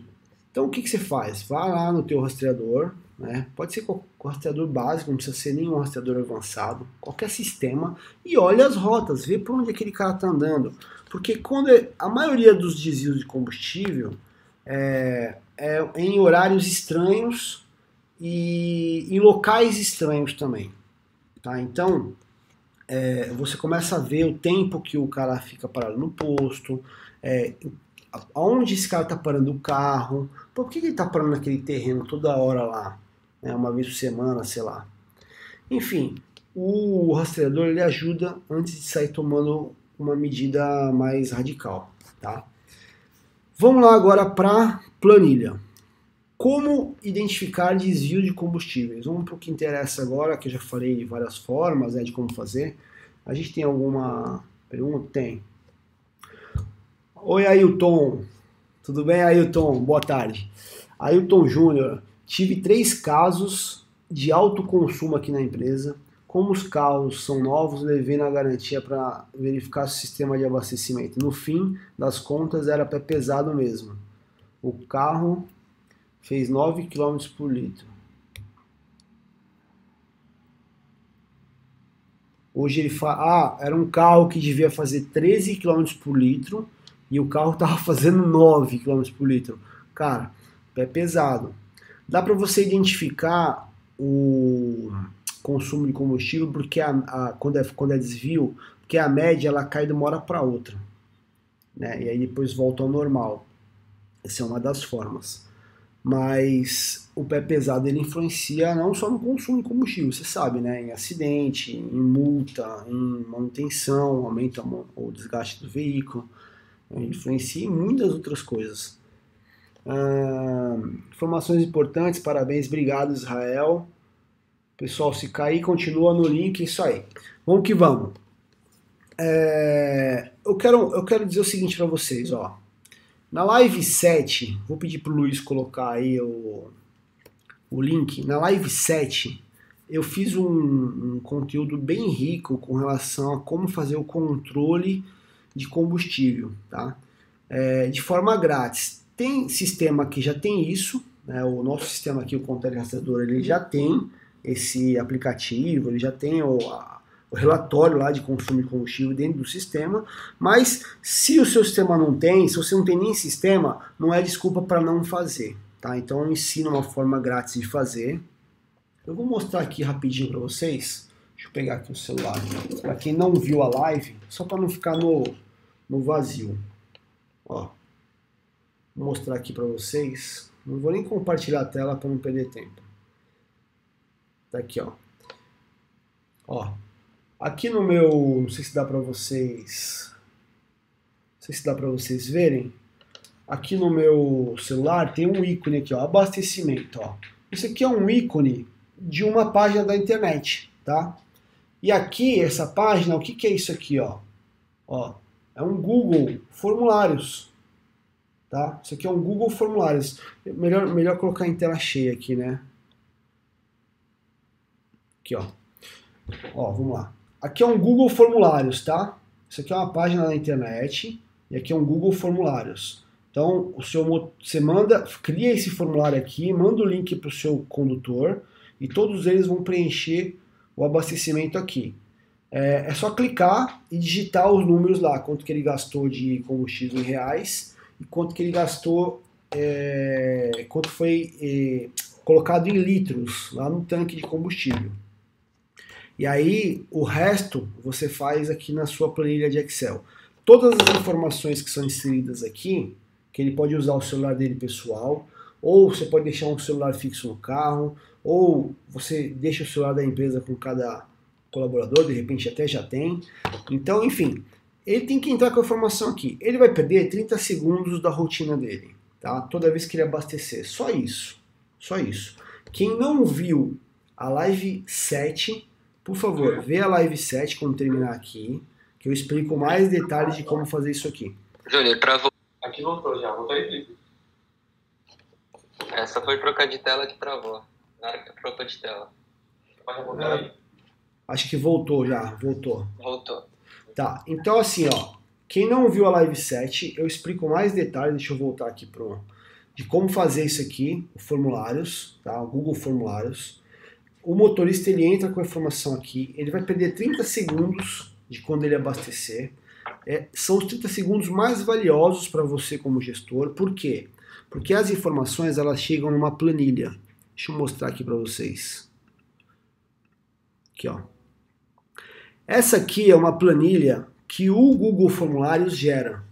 Então o que, que você faz? Vai lá no teu rastreador, né? pode ser com rastreador básico, não precisa ser nenhum rastreador avançado, qualquer sistema, e olha as rotas, vê por onde aquele cara está andando. Porque quando é, a maioria dos desvios de combustível é, é em horários estranhos e em locais estranhos também. Tá? Então, é, você começa a ver o tempo que o cara fica parado no posto, é, aonde esse cara está parando o carro, por que ele está parando naquele terreno toda hora lá, né, uma vez por semana, sei lá. Enfim, o rastreador ele ajuda antes de sair tomando uma medida mais radical, tá? Vamos lá agora para planilha. Como identificar desvio de combustíveis? Vamos para o que interessa agora, que eu já falei de várias formas né, de como fazer. A gente tem alguma pergunta? Tem. Oi, Ailton. Tudo bem, Ailton? Boa tarde. Ailton Júnior. Tive três casos de alto consumo aqui na empresa. Como os carros são novos, levei na garantia para verificar o sistema de abastecimento. No fim das contas, era pé pesado mesmo. O carro fez 9 km por litro. Hoje ele fala, ah, era um carro que devia fazer 13 km por litro e o carro *laughs* estava fazendo 9 km por litro. Cara, é pesado. Dá para você identificar o consumo de combustível porque a, a, quando, é, quando é desvio, porque a média ela cai de uma hora para outra. Né? E aí depois volta ao normal. Essa é uma das formas. Mas o pé pesado ele influencia não só no consumo de combustível, você sabe, né? Em acidente, em multa, em manutenção, aumenta o desgaste do veículo influencia em muitas outras coisas. Informações importantes, parabéns, obrigado Israel. Pessoal, se cair, continua no link, isso aí. Vamos que vamos. É, eu, quero, eu quero dizer o seguinte para vocês, ó. Na live 7, vou pedir pro Luiz colocar aí o, o link. Na live 7, eu fiz um, um conteúdo bem rico com relação a como fazer o controle de combustível, tá? É, de forma grátis. Tem sistema que já tem isso, né? o nosso sistema aqui, o Contele Rastreador, ele já tem esse aplicativo, ele já tem o, a, o relatório lá de consumo de combustível dentro do sistema, mas se o seu sistema não tem, se você não tem nem sistema, não é desculpa para não fazer, tá? Então eu ensino uma forma grátis de fazer. Eu vou mostrar aqui rapidinho para vocês. Deixa eu pegar aqui o celular. Para quem não viu a live, só para não ficar no, no vazio. Ó, mostrar aqui para vocês. Não vou nem compartilhar a tela para não perder tempo. Tá aqui, ó. Ó, aqui no meu, não sei se dá para vocês, não sei se dá para vocês verem. Aqui no meu celular tem um ícone aqui, ó, abastecimento, ó. Isso aqui é um ícone de uma página da internet, tá? E aqui, essa página, o que, que é isso aqui, ó? Ó, é um Google Formulários. Tá? Isso aqui é um Google Formulários. Melhor, melhor colocar em tela cheia aqui, né? Aqui, ó. Ó, vamos lá. Aqui é um Google Formulários, tá? Isso aqui é uma página na internet e aqui é um Google Formulários. Então, o seu, você manda, cria esse formulário aqui, manda o link para o seu condutor e todos eles vão preencher o abastecimento aqui. É, é, só clicar e digitar os números lá, quanto que ele gastou de combustível em reais e quanto que ele gastou, é, quanto foi é, colocado em litros lá no tanque de combustível. E aí o resto você faz aqui na sua planilha de Excel. Todas as informações que são inseridas aqui, que ele pode usar o celular dele pessoal, ou você pode deixar um celular fixo no carro, ou você deixa o celular da empresa com cada colaborador, de repente até já tem. Então, enfim, ele tem que entrar com a informação aqui. Ele vai perder 30 segundos da rotina dele, tá? Toda vez que ele abastecer. Só isso. Só isso. Quem não viu a live 7, por favor, vê a live 7 quando terminar aqui, que eu explico mais detalhes de como fazer isso aqui. Júnior, travou. Aqui voltou já, voltou aí, Felipe. Essa foi trocar de tela que travou. Na hora que trocou de tela. Pode voltar aí. Acho que voltou já, voltou. Voltou. Tá, então assim, ó, quem não viu a live 7, eu explico mais detalhes, deixa eu voltar aqui pro de como fazer isso aqui, o formulários, tá? O Google Formulários. O motorista ele entra com a informação aqui, ele vai perder 30 segundos de quando ele abastecer. É, são os 30 segundos mais valiosos para você como gestor. Por quê? Porque as informações elas chegam numa planilha. Deixa eu mostrar aqui para vocês. Aqui, ó. Essa aqui é uma planilha que o Google Formulários gera.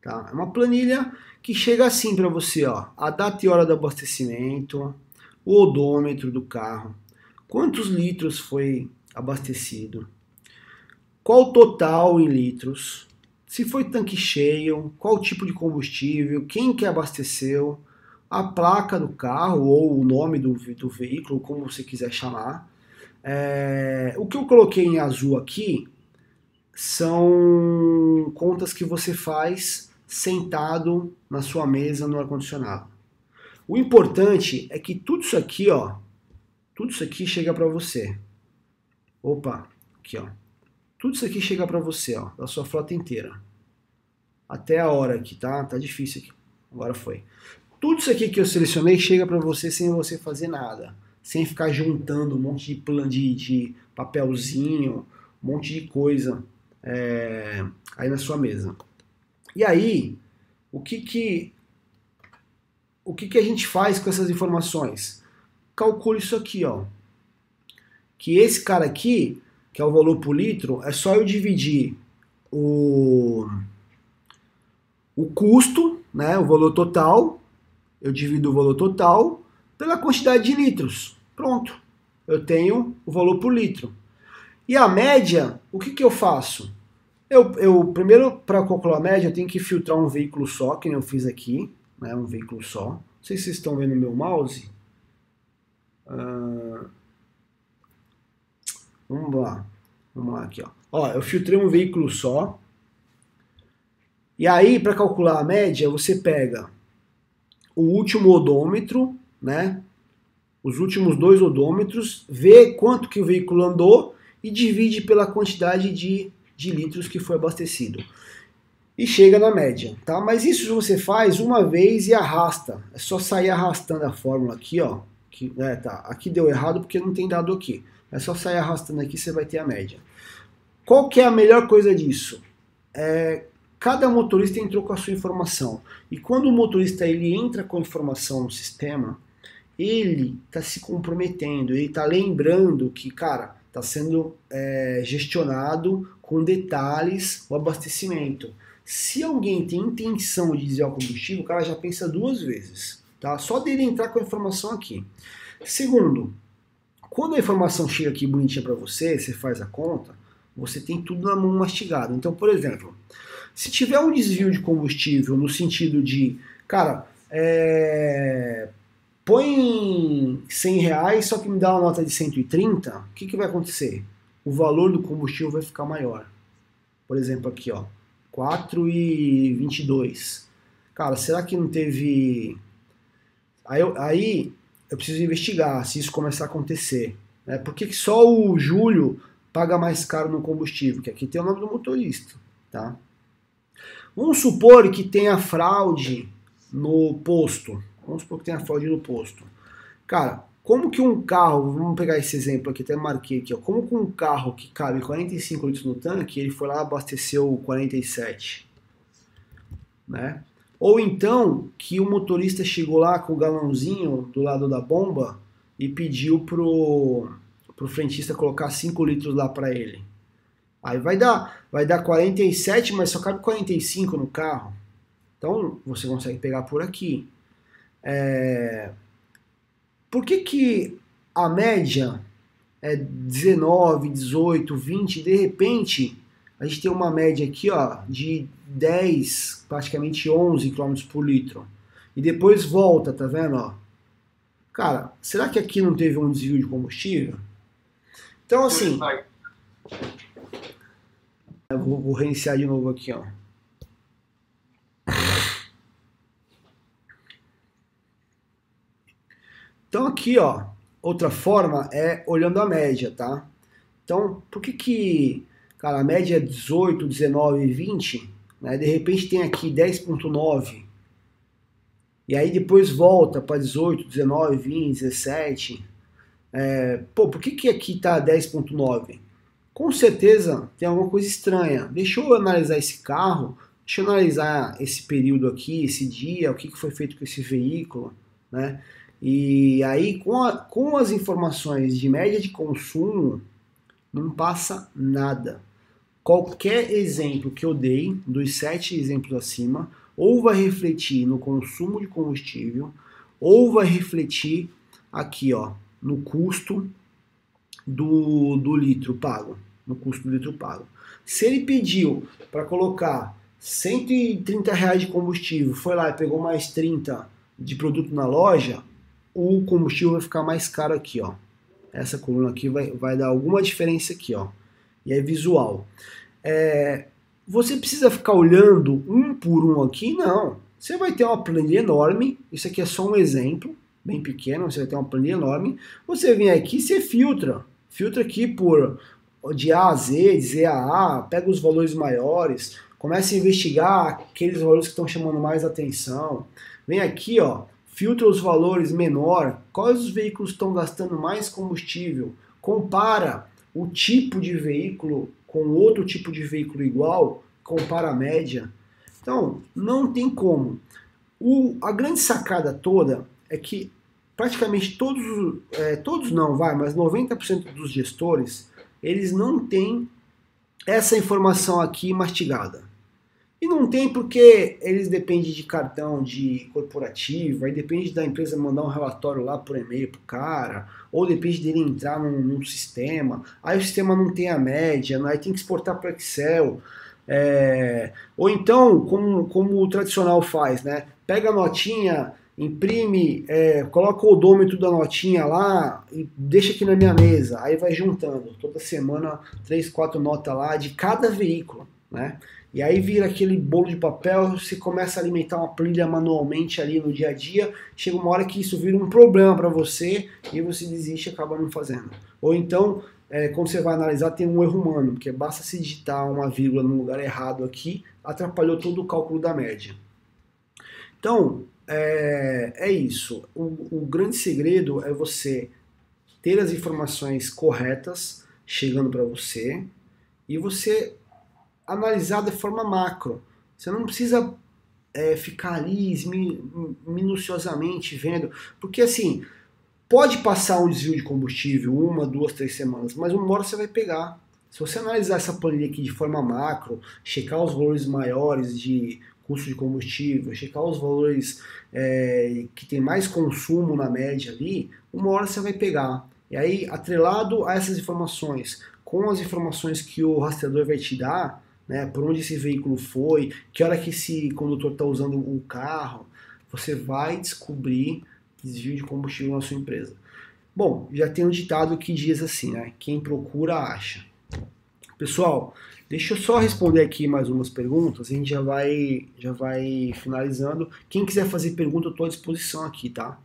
Tá? É uma planilha que chega assim para você, ó, a data e hora do abastecimento, o odômetro do carro, quantos litros foi abastecido, qual o total em litros, se foi tanque cheio, qual tipo de combustível, quem que abasteceu, a placa do carro ou o nome do, do veículo, como você quiser chamar. É, o que eu coloquei em azul aqui são contas que você faz sentado na sua mesa no ar-condicionado. O importante é que tudo isso aqui, ó, tudo isso aqui chega para você. Opa, aqui, ó. Tudo isso aqui chega para você, ó, da sua frota inteira. Até a hora aqui, tá? Tá difícil aqui. Agora foi. Tudo isso aqui que eu selecionei chega para você sem você fazer nada, sem ficar juntando um monte de plan de, de papelzinho, um monte de coisa é, aí na sua mesa. E aí, o que que o que que a gente faz com essas informações? Calcule isso aqui, ó. Que esse cara aqui, que é o valor por litro, é só eu dividir o o custo, né, o valor total, eu divido o valor total pela quantidade de litros. Pronto. Eu tenho o valor por litro. E a média, o que, que eu faço? Eu, eu primeiro, para calcular a média, eu tenho que filtrar um veículo só, que eu fiz aqui, né, um veículo só. Não sei se vocês estão vendo meu mouse. Uh, vamos lá. Vamos lá aqui, ó. Ó, eu filtrei um veículo só. E aí, para calcular a média, você pega o último odômetro, né? Os últimos dois odômetros, vê quanto que o veículo andou e divide pela quantidade de de litros que foi abastecido. E chega na média, tá? Mas isso você faz uma vez e arrasta. É só sair arrastando a fórmula aqui, ó. Que, é, tá, aqui deu errado porque não tem dado aqui. É só sair arrastando aqui, você vai ter a média. Qual que é a melhor coisa disso? É, cada motorista entrou com a sua informação. E quando o motorista ele entra com a informação no sistema, ele está se comprometendo, ele está lembrando que, cara, está sendo é, gestionado com detalhes o abastecimento. Se alguém tem intenção de desviar o combustível, o cara já pensa duas vezes, tá? Só dele entrar com a informação aqui. Segundo, quando a informação chega aqui bonitinha para você, você faz a conta, você tem tudo na mão mastigado. Então, por exemplo, se tiver um desvio de combustível no sentido de, cara, é, põe 100 reais, só que me dá uma nota de 130, o que, que vai acontecer? O valor do combustível vai ficar maior. Por exemplo, aqui, ó, 4,22. Cara, será que não teve. Aí aí eu preciso investigar se isso começar a acontecer. Né? Por que só o Júlio paga mais caro no combustível? Que aqui tem o nome do motorista. Tá? Vamos supor que tenha fraude no posto. Vamos supor que tenha fraude no posto. Cara, como que um carro, vamos pegar esse exemplo aqui, até marquei aqui, ó, como que um carro que cabe 45 litros no tanque, ele foi lá abasteceu 47, né? Ou então que o motorista chegou lá com o galãozinho do lado da bomba e pediu pro, pro frentista colocar 5 litros lá para ele. Aí vai dar, vai dar 47, mas só cabe 45 no carro. Então você consegue pegar por aqui. É... Por que, que a média é 19, 18, 20, de repente a gente tem uma média aqui ó, de 10, praticamente 11 km por litro. E depois volta, tá vendo? Ó? Cara, será que aqui não teve um desvio de combustível? Então assim. Eu vou, vou reiniciar de novo aqui, ó. Então aqui, ó, outra forma é olhando a média, tá? Então, por que que, cara, a média é 18, 19 20, né? De repente tem aqui 10.9 e aí depois volta para 18, 19, 20, 17. É, pô, por que, que aqui tá 10.9? Com certeza tem alguma coisa estranha. Deixa eu analisar esse carro, deixa eu analisar esse período aqui, esse dia, o que, que foi feito com esse veículo, né? E aí com, a, com as informações de média de consumo, não passa nada. Qualquer exemplo que eu dei, dos sete exemplos acima, ou vai refletir no consumo de combustível, ou vai refletir aqui, ó, no custo do, do litro pago, no custo do litro pago. Se ele pediu para colocar 130 reais de combustível, foi lá e pegou mais 30 de produto na loja, o combustível vai ficar mais caro aqui, ó. Essa coluna aqui vai, vai dar alguma diferença aqui, ó. E é visual. É, você precisa ficar olhando um por um aqui? Não. Você vai ter uma planilha enorme, isso aqui é só um exemplo, bem pequeno, você vai ter uma planilha enorme. Você vem aqui e você filtra. Filtra aqui por de A a Z, de Z a A, pega os valores maiores, começa a investigar aqueles valores que estão chamando mais atenção. Vem aqui, ó, filtra os valores menor, quais os veículos estão gastando mais combustível, compara o tipo de veículo com outro tipo de veículo igual, compara a média. Então, não tem como. O, a grande sacada toda é que praticamente todos, é, todos não, vai, mas 90% dos gestores, eles não têm essa informação aqui mastigada. E não tem porque eles dependem de cartão de corporativo, aí depende da empresa mandar um relatório lá por e-mail pro cara, ou depende dele entrar num, num sistema, aí o sistema não tem a média, aí tem que exportar para Excel. É, ou então, como, como o tradicional faz, né? Pega a notinha, imprime, é, coloca o odômetro da notinha lá e deixa aqui na minha mesa. Aí vai juntando toda semana três, quatro notas lá de cada veículo, né? E aí vira aquele bolo de papel, você começa a alimentar uma planilha manualmente ali no dia a dia, chega uma hora que isso vira um problema para você e você desiste e acaba não fazendo. Ou então, é, quando você vai analisar, tem um erro humano, porque basta se digitar uma vírgula no lugar errado aqui, atrapalhou todo o cálculo da média. Então, é, é isso. O, o grande segredo é você ter as informações corretas chegando para você e você analisar de forma macro. Você não precisa é, ficar ali minuciosamente vendo, porque assim, pode passar um desvio de combustível uma, duas, três semanas, mas uma hora você vai pegar. Se você analisar essa planilha aqui de forma macro, checar os valores maiores de custo de combustível, checar os valores é, que tem mais consumo na média ali, uma hora você vai pegar. E aí, atrelado a essas informações, com as informações que o rastreador vai te dar, né, por onde esse veículo foi, que hora que esse condutor está usando o carro, você vai descobrir desvio de combustível na sua empresa. Bom, já tem um ditado que diz assim, né? Quem procura acha. Pessoal, deixa eu só responder aqui mais umas perguntas, a gente já vai, já vai finalizando. Quem quiser fazer pergunta, eu estou à disposição aqui, tá?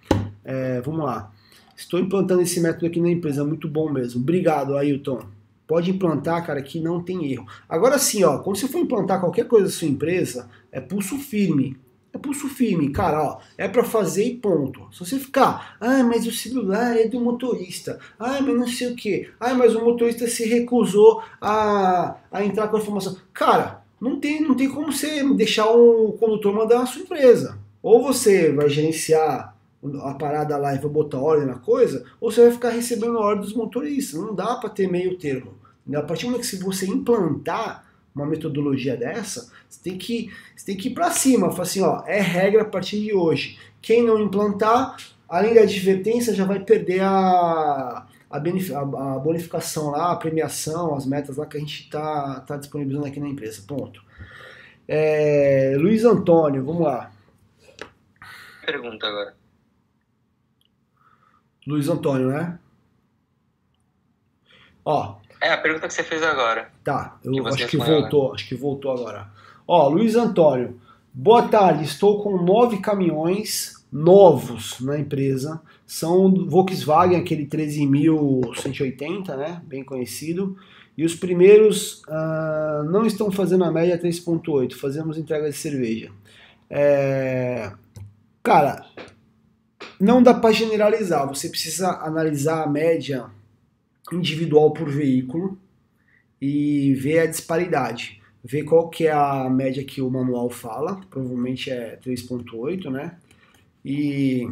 É, vamos lá. Estou implantando esse método aqui na empresa, muito bom mesmo. Obrigado, Ailton. Pode implantar, cara, que não tem erro. Agora sim, ó, quando você for implantar qualquer coisa na sua empresa, é pulso firme. É pulso firme, cara, ó, é para fazer e ponto. Se você ficar, ah, mas o celular é do motorista, ah, mas não sei o que, ah, mas o motorista se recusou a, a entrar com a informação. Cara, não tem, não tem como você deixar o condutor mandar na sua empresa. Ou você vai gerenciar a parada lá e vai botar ordem na coisa, ou você vai ficar recebendo a ordem dos motoristas. Não dá para ter meio termo. A partir do momento que você implantar uma metodologia dessa, você tem que, você tem que ir para cima, falar assim, ó, é regra a partir de hoje. Quem não implantar, além da advertência, já vai perder a, a, a bonificação lá, a premiação, as metas lá que a gente está tá disponibilizando aqui na empresa. Ponto. É, Luiz Antônio, vamos lá. Pergunta agora. Luiz Antônio, né? Ó, é a pergunta que você fez agora. Tá, eu acho que voltou, agora. acho que voltou agora. Ó, Luiz Antônio, boa tarde. Estou com nove caminhões novos na empresa são Volkswagen, aquele 13.180, né, bem conhecido, e os primeiros uh, não estão fazendo a média 3.8, fazemos entrega de cerveja. É... Cara, não dá para generalizar, você precisa analisar a média individual por veículo e ver a disparidade. Ver qual que é a média que o manual fala, provavelmente é 3.8, né? E,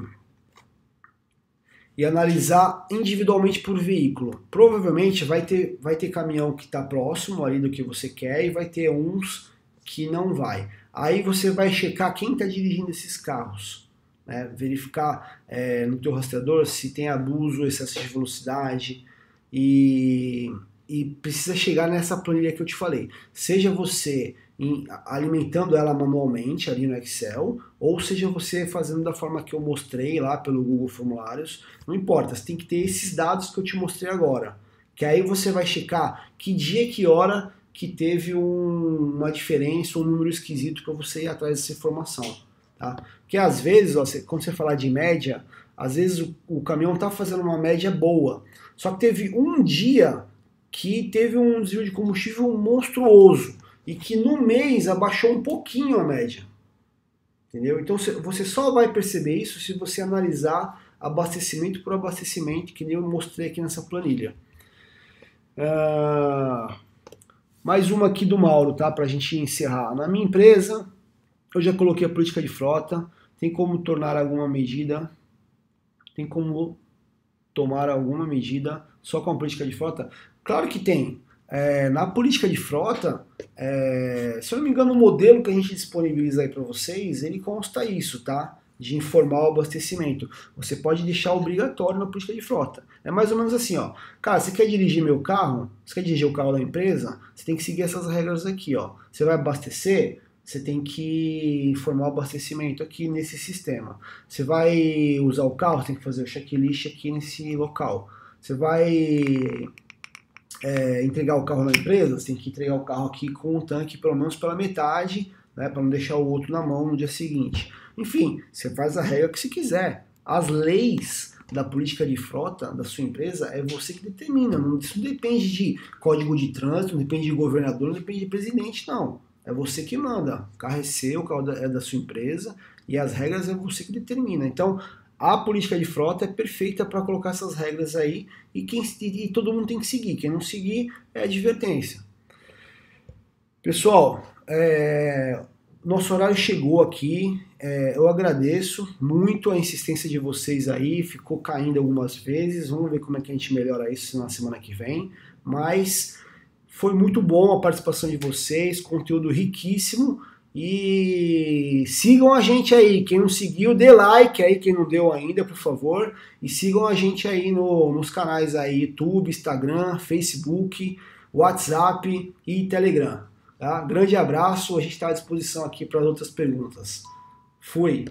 e analisar individualmente por veículo. Provavelmente vai ter, vai ter caminhão que está próximo ali do que você quer e vai ter uns que não vai. Aí você vai checar quem está dirigindo esses carros. Né? Verificar é, no teu rastreador se tem abuso, excesso de velocidade e e precisa chegar nessa planilha que eu te falei. Seja você em, alimentando ela manualmente ali no Excel, ou seja você fazendo da forma que eu mostrei lá pelo Google Formulários, não importa, você tem que ter esses dados que eu te mostrei agora. Que aí você vai checar que dia, que hora que teve um, uma diferença, um número esquisito para você ir atrás dessa informação. Tá? Porque às vezes, ó, você, quando você falar de média, às vezes o, o caminhão está fazendo uma média boa. Só que teve um dia que teve um desvio de combustível monstruoso e que no mês abaixou um pouquinho a média. Entendeu? Então você só vai perceber isso se você analisar abastecimento por abastecimento, que nem eu mostrei aqui nessa planilha. Uh, mais uma aqui do Mauro, tá? Para a gente encerrar. Na minha empresa, eu já coloquei a política de frota. Tem como tornar alguma medida? Tem como tomar alguma medida só com a política de frota? Claro que tem. É, na política de frota, é, se eu não me engano, o modelo que a gente disponibiliza aí para vocês, ele consta isso, tá? De informar o abastecimento. Você pode deixar obrigatório na política de frota. É mais ou menos assim, ó. Cara, você quer dirigir meu carro? Você quer dirigir o carro da empresa? Você tem que seguir essas regras aqui, ó. Você vai abastecer? Você tem que informar o abastecimento aqui nesse sistema. Você vai usar o carro? Tem que fazer o checklist aqui nesse local. Você vai é, entregar o carro na empresa, você tem que entregar o carro aqui com o tanque pelo menos pela metade, né, para não deixar o outro na mão no dia seguinte. Enfim, você faz a regra que você quiser. As leis da política de frota da sua empresa é você que determina. Isso não depende de código de trânsito, não depende de governador, não depende de presidente, não. É você que manda. O carro é seu, o carro é da sua empresa e as regras é você que determina. Então, a política de frota é perfeita para colocar essas regras aí e, quem, e todo mundo tem que seguir. Quem não seguir é advertência. Pessoal, é, nosso horário chegou aqui. É, eu agradeço muito a insistência de vocês aí. Ficou caindo algumas vezes. Vamos ver como é que a gente melhora isso na semana que vem. Mas foi muito bom a participação de vocês, conteúdo riquíssimo. E sigam a gente aí. Quem não seguiu, dê like aí, quem não deu ainda, por favor. E sigam a gente aí no, nos canais aí, YouTube, Instagram, Facebook, WhatsApp e Telegram. Tá? Grande abraço, a gente está à disposição aqui para outras perguntas. Fui!